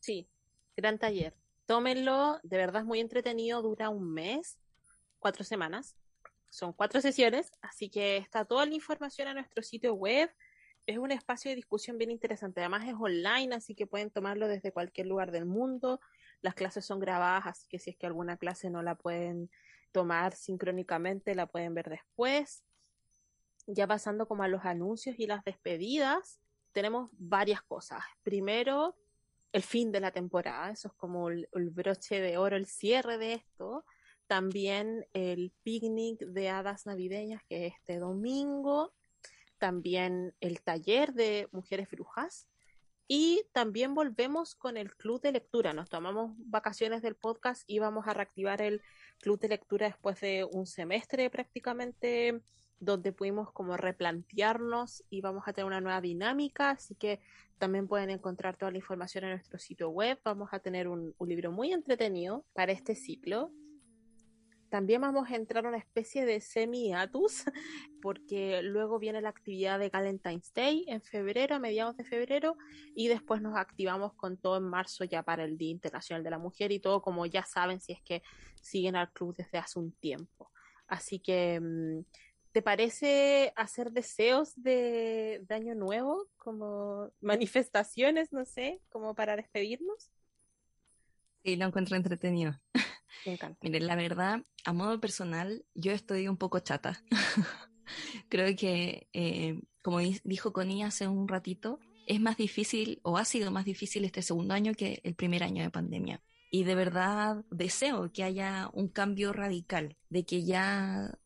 Sí, gran taller. Tómenlo, de verdad es muy entretenido, dura un mes, cuatro semanas, son cuatro sesiones, así que está toda la información en nuestro sitio web. Es un espacio de discusión bien interesante, además es online, así que pueden tomarlo desde cualquier lugar del mundo. Las clases son grabadas, así que si es que alguna clase no la pueden tomar sincrónicamente, la pueden ver después. Ya pasando como a los anuncios y las despedidas, tenemos varias cosas. Primero, el fin de la temporada, eso es como el, broche de oro, el cierre de esto. También el picnic de hadas navideñas, que es este domingo. También el taller de mujeres brujas. Y también volvemos con el club de lectura. Nos tomamos vacaciones del podcast y vamos a reactivar el club de lectura después de un semestre prácticamente donde pudimos como replantearnos y vamos a tener una nueva dinámica, así que también pueden encontrar toda la información en nuestro sitio web. Vamos a tener un, un libro muy entretenido para este ciclo también vamos a entrar a una especie de semi-atus, porque luego viene la actividad de Valentine's Day en febrero, a mediados de febrero, y después nos activamos con todo en marzo ya para el Día Internacional de la Mujer y todo, como ya saben, si es que siguen al club desde hace un tiempo. Así que, mm, ¿te parece hacer deseos de, de Año Nuevo, como manifestaciones, no sé, como para despedirnos? Sí, lo encuentro entretenido. Miren, la verdad, a modo personal, yo estoy un poco chata. Creo que, eh, como dijo Connie hace un ratito, es más difícil o ha sido más difícil este segundo año que el primer año de pandemia. Y de verdad deseo que haya un cambio radical, de que ya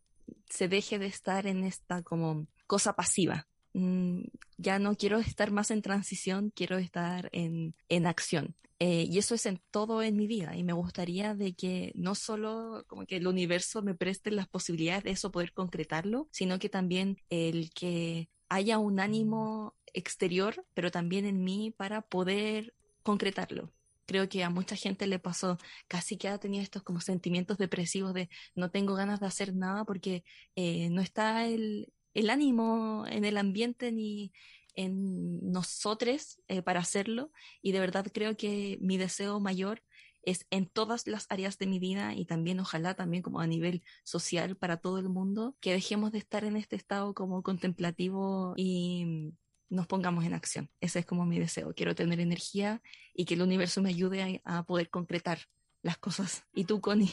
se deje de estar en esta como cosa pasiva. Mm, ya no quiero estar más en transición, quiero estar en, en acción. Eh, y eso es en todo en mi vida. Y me gustaría de que no solo como que el universo me preste las posibilidades de eso poder concretarlo, sino que también el que haya un ánimo exterior, pero también en mí para poder concretarlo. Creo que a mucha gente le pasó, casi que ha tenido estos como sentimientos depresivos de no tengo ganas de hacer nada porque eh, no está el, el ánimo en el ambiente ni, en nosotros eh, para hacerlo y de verdad creo que mi deseo mayor es en todas las áreas de mi vida y también ojalá también como a nivel social para todo el mundo que dejemos de estar en este estado como contemplativo y nos pongamos en acción. Ese es como mi deseo. Quiero tener energía y que el universo me ayude a, a poder concretar las cosas. ¿Y tú, Connie?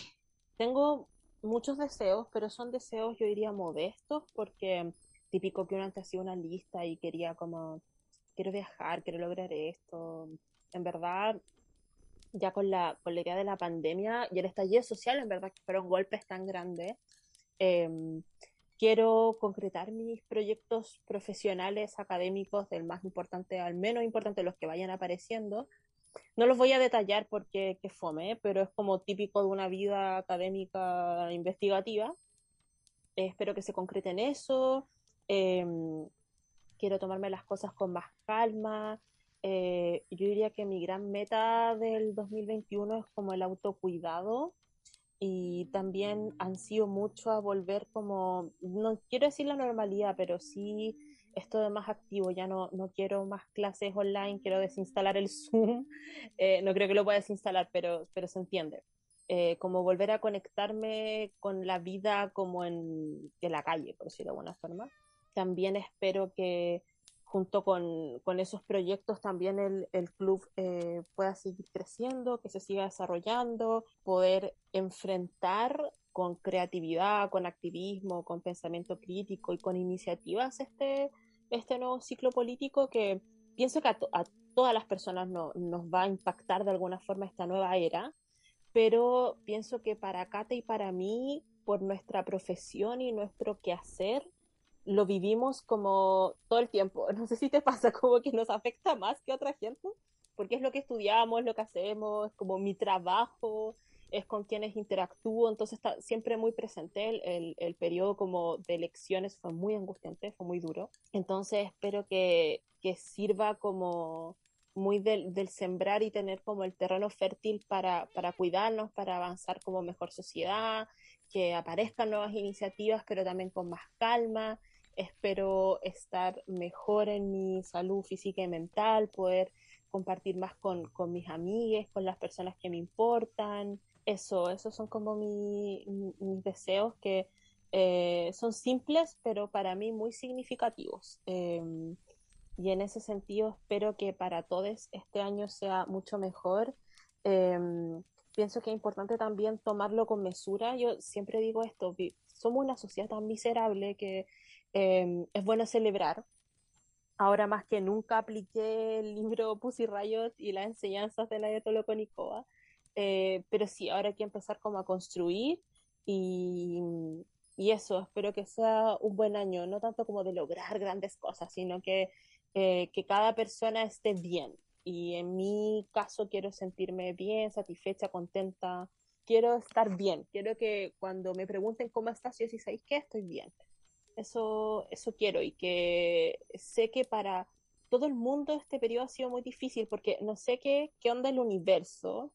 Tengo muchos deseos, pero son deseos yo diría modestos porque típico que uno antes hacía una lista y quería como, quiero viajar, quiero lograr esto. En verdad, ya con la, con la idea de la pandemia y el estallido social, en verdad que fueron golpes tan grandes, em, quiero concretar mis proyectos profesionales, académicos, del más importante al menos importante, los que vayan apareciendo. No los voy a detallar porque que fome, pero es como típico de una vida académica investigativa. espero que se concreten eso. Em, quiero tomarme las cosas con más calma. Eh, yo diría que mi gran meta del 2021 es como el autocuidado y también han sido mucho a volver como, no quiero decir la normalidad, pero sí esto de más activo, ya no, no quiero más clases online, quiero desinstalar el Zoom, eh, no creo que lo pueda desinstalar, pero, pero se entiende. Eh, como volver a conectarme con la vida como en, en la calle, por decirlo de alguna forma también espero que junto con, con esos proyectos también el, el club eh, pueda seguir creciendo, que se siga desarrollando, poder enfrentar con creatividad, con activismo, con pensamiento crítico y con iniciativas este, este nuevo ciclo político que pienso que a, a todas las personas no, nos va a impactar de alguna forma esta nueva era, pero pienso que para Kate y para mí, por nuestra profesión y nuestro quehacer, lo vivimos como todo el tiempo. No sé si te pasa como que nos afecta más que a otra gente, porque es lo que estudiamos, lo que hacemos, como mi trabajo, es con quienes interactúo, entonces está siempre muy presente el, el, periodo como de elecciones fue muy angustiante, fue muy duro. Entonces espero que, que sirva como muy del, del, sembrar y tener como el terreno fértil para, para cuidarnos, para avanzar como mejor sociedad, que aparezcan nuevas iniciativas, pero también con más calma, espero estar mejor en mi salud física y mental, poder compartir más con, con mis amigas, con las personas que me importan. Eso, esos son como mi, mis deseos que eh, son simples, pero para mí muy significativos. Eh, y en ese sentido espero que para todos este año sea mucho mejor. Eh, pienso que es importante también tomarlo con mesura. Yo siempre digo esto, somos una sociedad tan miserable que Em, es bueno celebrar. Ahora más que nunca apliqué el libro Pussy Riot y las enseñanzas de la Toloco eh, pero sí, ahora hay que empezar como a construir y, y, eso, espero que sea un buen año, no tanto como de lograr grandes cosas, sino que, eh, que cada persona esté bien. Y en mi caso quiero sentirme bien, satisfecha, contenta, quiero estar bien, quiero que cuando me pregunten cómo estás, yo sí sabéis que estoy bien. Eso, eso quiero y que sé que para todo el mundo este periodo ha sido muy difícil porque no sé qué, qué onda el universo,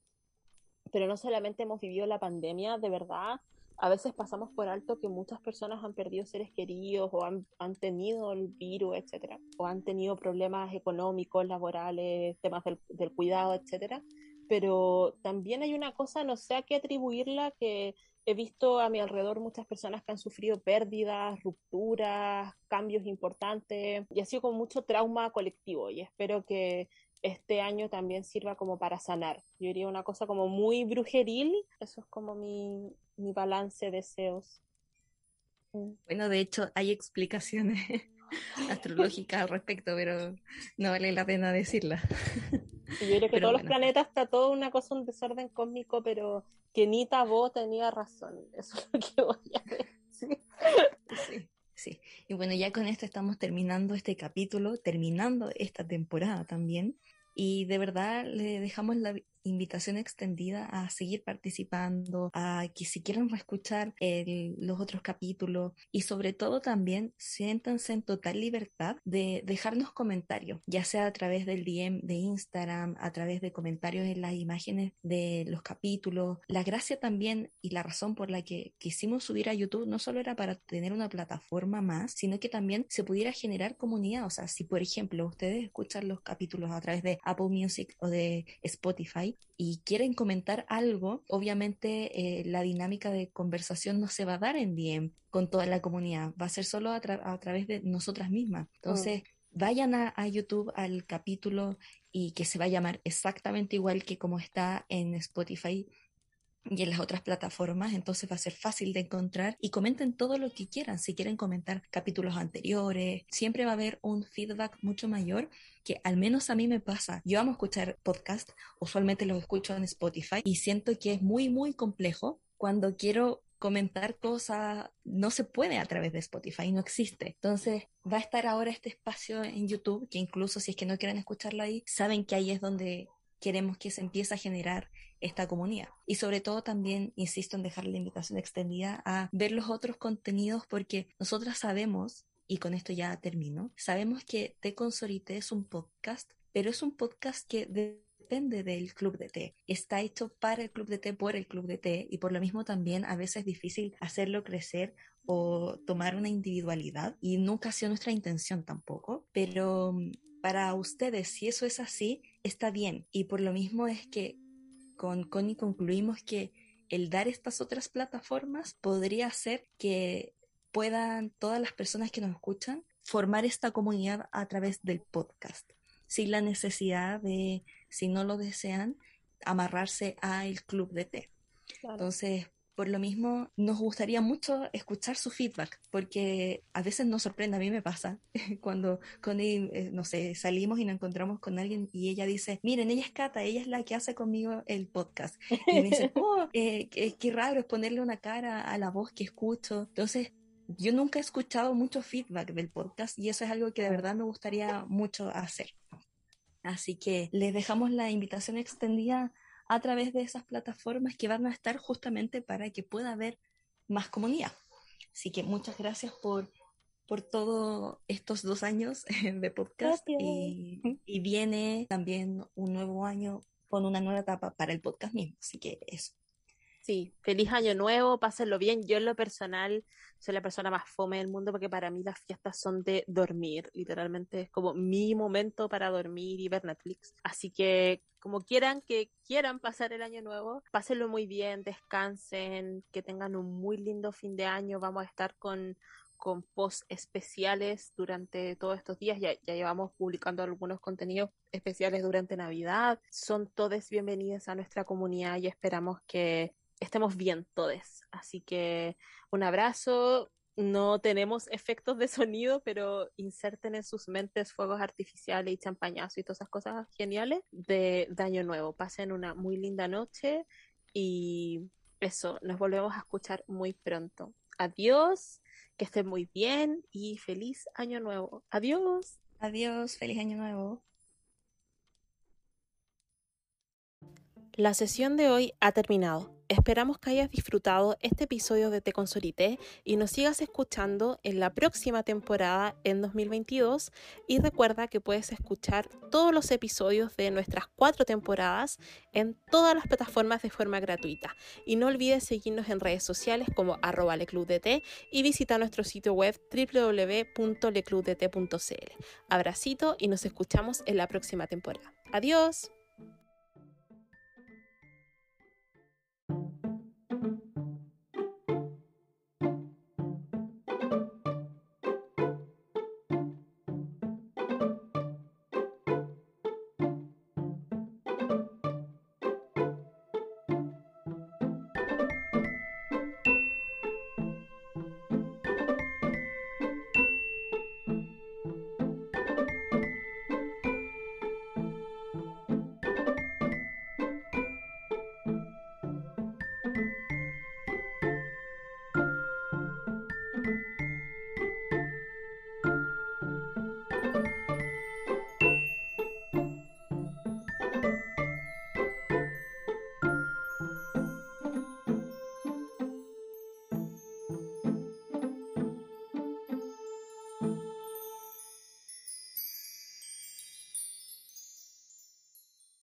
pero no solamente hemos vivido la pandemia, de verdad, a veces pasamos por alto que muchas personas han perdido seres queridos o han, han tenido el virus, etcétera, o han tenido problemas económicos, laborales, temas del, del cuidado, etcétera. Pero también hay una cosa, no sé a qué atribuirla, que he visto a mi alrededor muchas personas que han sufrido pérdidas, rupturas, cambios importantes y ha sido con mucho trauma colectivo y espero que este año también sirva como para sanar. Yo diría una cosa como muy brujeril, eso es como mi, mi balance de deseos. Mm. Bueno, de hecho, hay explicaciones astrológicas al respecto, pero no vale la pena decirla. yo creo que todos los planetas está todo una cosa, un desorden cósmico, pero que Nita Bo tenía razón. Eso es lo que voy a decir. Sí, Y bueno, ya con esto estamos terminando este capítulo, terminando esta temporada también. Y de verdad le dejamos la invitación extendida a seguir participando, a que si quieren reescuchar los otros capítulos y sobre todo también siéntanse en total libertad de dejarnos comentarios, ya sea a través del DM de Instagram, a través de comentarios en las imágenes de los capítulos. La gracia también y la razón por la que quisimos subir a YouTube no solo era para tener una plataforma más, sino que también se pudiera generar comunidad. O sea, si por ejemplo ustedes escuchan los capítulos a través de Apple Music o de Spotify, y quieren comentar algo, obviamente eh, la dinámica de conversación no se va a dar en DM con toda la comunidad, va a ser solo a, través de nosotras mismas. Entonces, mm. vayan a, a, YouTube al capítulo y que se va a llamar exactamente igual que como está en Spotify y en las otras plataformas, entonces va a ser fácil de encontrar y comenten todo lo que quieran, si quieren comentar capítulos anteriores, siempre va a haber un feedback mucho mayor que al menos a mí me pasa. Yo amo escuchar podcast, usualmente los escucho en Spotify y siento que es muy, muy complejo cuando quiero comentar cosas, no se puede a través de Spotify, no existe. Entonces va a estar ahora este espacio en YouTube, que incluso si es que no quieren escucharlo ahí, saben que ahí es donde queremos que se empiece a generar esta comunidad. Y sobre todo también, insisto en dejar la invitación extendida a ver los otros contenidos porque nosotras sabemos, y con esto ya termino, sabemos que Te Consorite es un podcast, pero es un podcast que depende del club de té. Está hecho para el club de té, por el club de té, y por lo mismo también a veces es difícil hacerlo crecer o tomar una individualidad, y nunca ha sido nuestra intención tampoco, pero para ustedes, si eso es así, está bien. Y por lo mismo es que con Connie concluimos que el dar estas otras plataformas podría hacer que puedan todas las personas que nos escuchan formar esta comunidad a través del podcast, sin la necesidad de, si no lo desean, amarrarse al club de té. Entonces, por lo mismo, nos gustaría mucho escuchar su feedback, porque a veces nos sorprende, a mí me pasa, cuando con eh, no sé, salimos y nos encontramos con alguien y ella dice, miren, ella es Cata, ella es la que hace conmigo el podcast. Y me dice, oh, eh, qué raro es ponerle una cara a la voz que escucho. Entonces, yo nunca he escuchado mucho feedback del podcast y eso es algo que de verdad me gustaría mucho hacer. Así que les dejamos la invitación extendida a través de esas plataformas que van a estar justamente para que pueda haber más comunidad. Así que muchas gracias por, por todos estos dos años de podcast y, y, viene también un nuevo año con una nueva etapa para el podcast mismo. Así que eso. Sí, feliz año nuevo, pásenlo bien. Yo en lo personal soy la persona más fome del mundo porque para mí las fiestas son de dormir, literalmente es como mi momento para dormir y ver Netflix. Así que como quieran que quieran pasar el año nuevo, pásenlo muy bien, descansen, que tengan un muy lindo fin de año. Vamos a estar con con posts especiales durante todos estos días. Ya, ya llevamos publicando algunos contenidos especiales durante Navidad. Son todos bienvenidos a nuestra comunidad y esperamos que estemos bien todos. Así que un abrazo. No tenemos efectos de sonido, pero inserten en sus mentes fuegos artificiales y champañazos y todas esas cosas geniales de, de Año Nuevo. Pasen una muy linda noche y eso, nos volvemos a escuchar muy pronto. Adiós, que estén muy bien y feliz Año Nuevo. Adiós. Adiós, feliz Año Nuevo. La sesión de hoy ha terminado. Esperamos que hayas disfrutado este episodio de Te Consolité y nos sigas escuchando en la próxima temporada en 2022 y recuerda que puedes escuchar todos los episodios de nuestras cuatro temporadas en todas las plataformas de forma gratuita y no olvides seguirnos en redes sociales como arroba leclubdt y visita nuestro sitio web www.leclubdt.cl. Abracito y nos escuchamos en la próxima temporada. Adiós.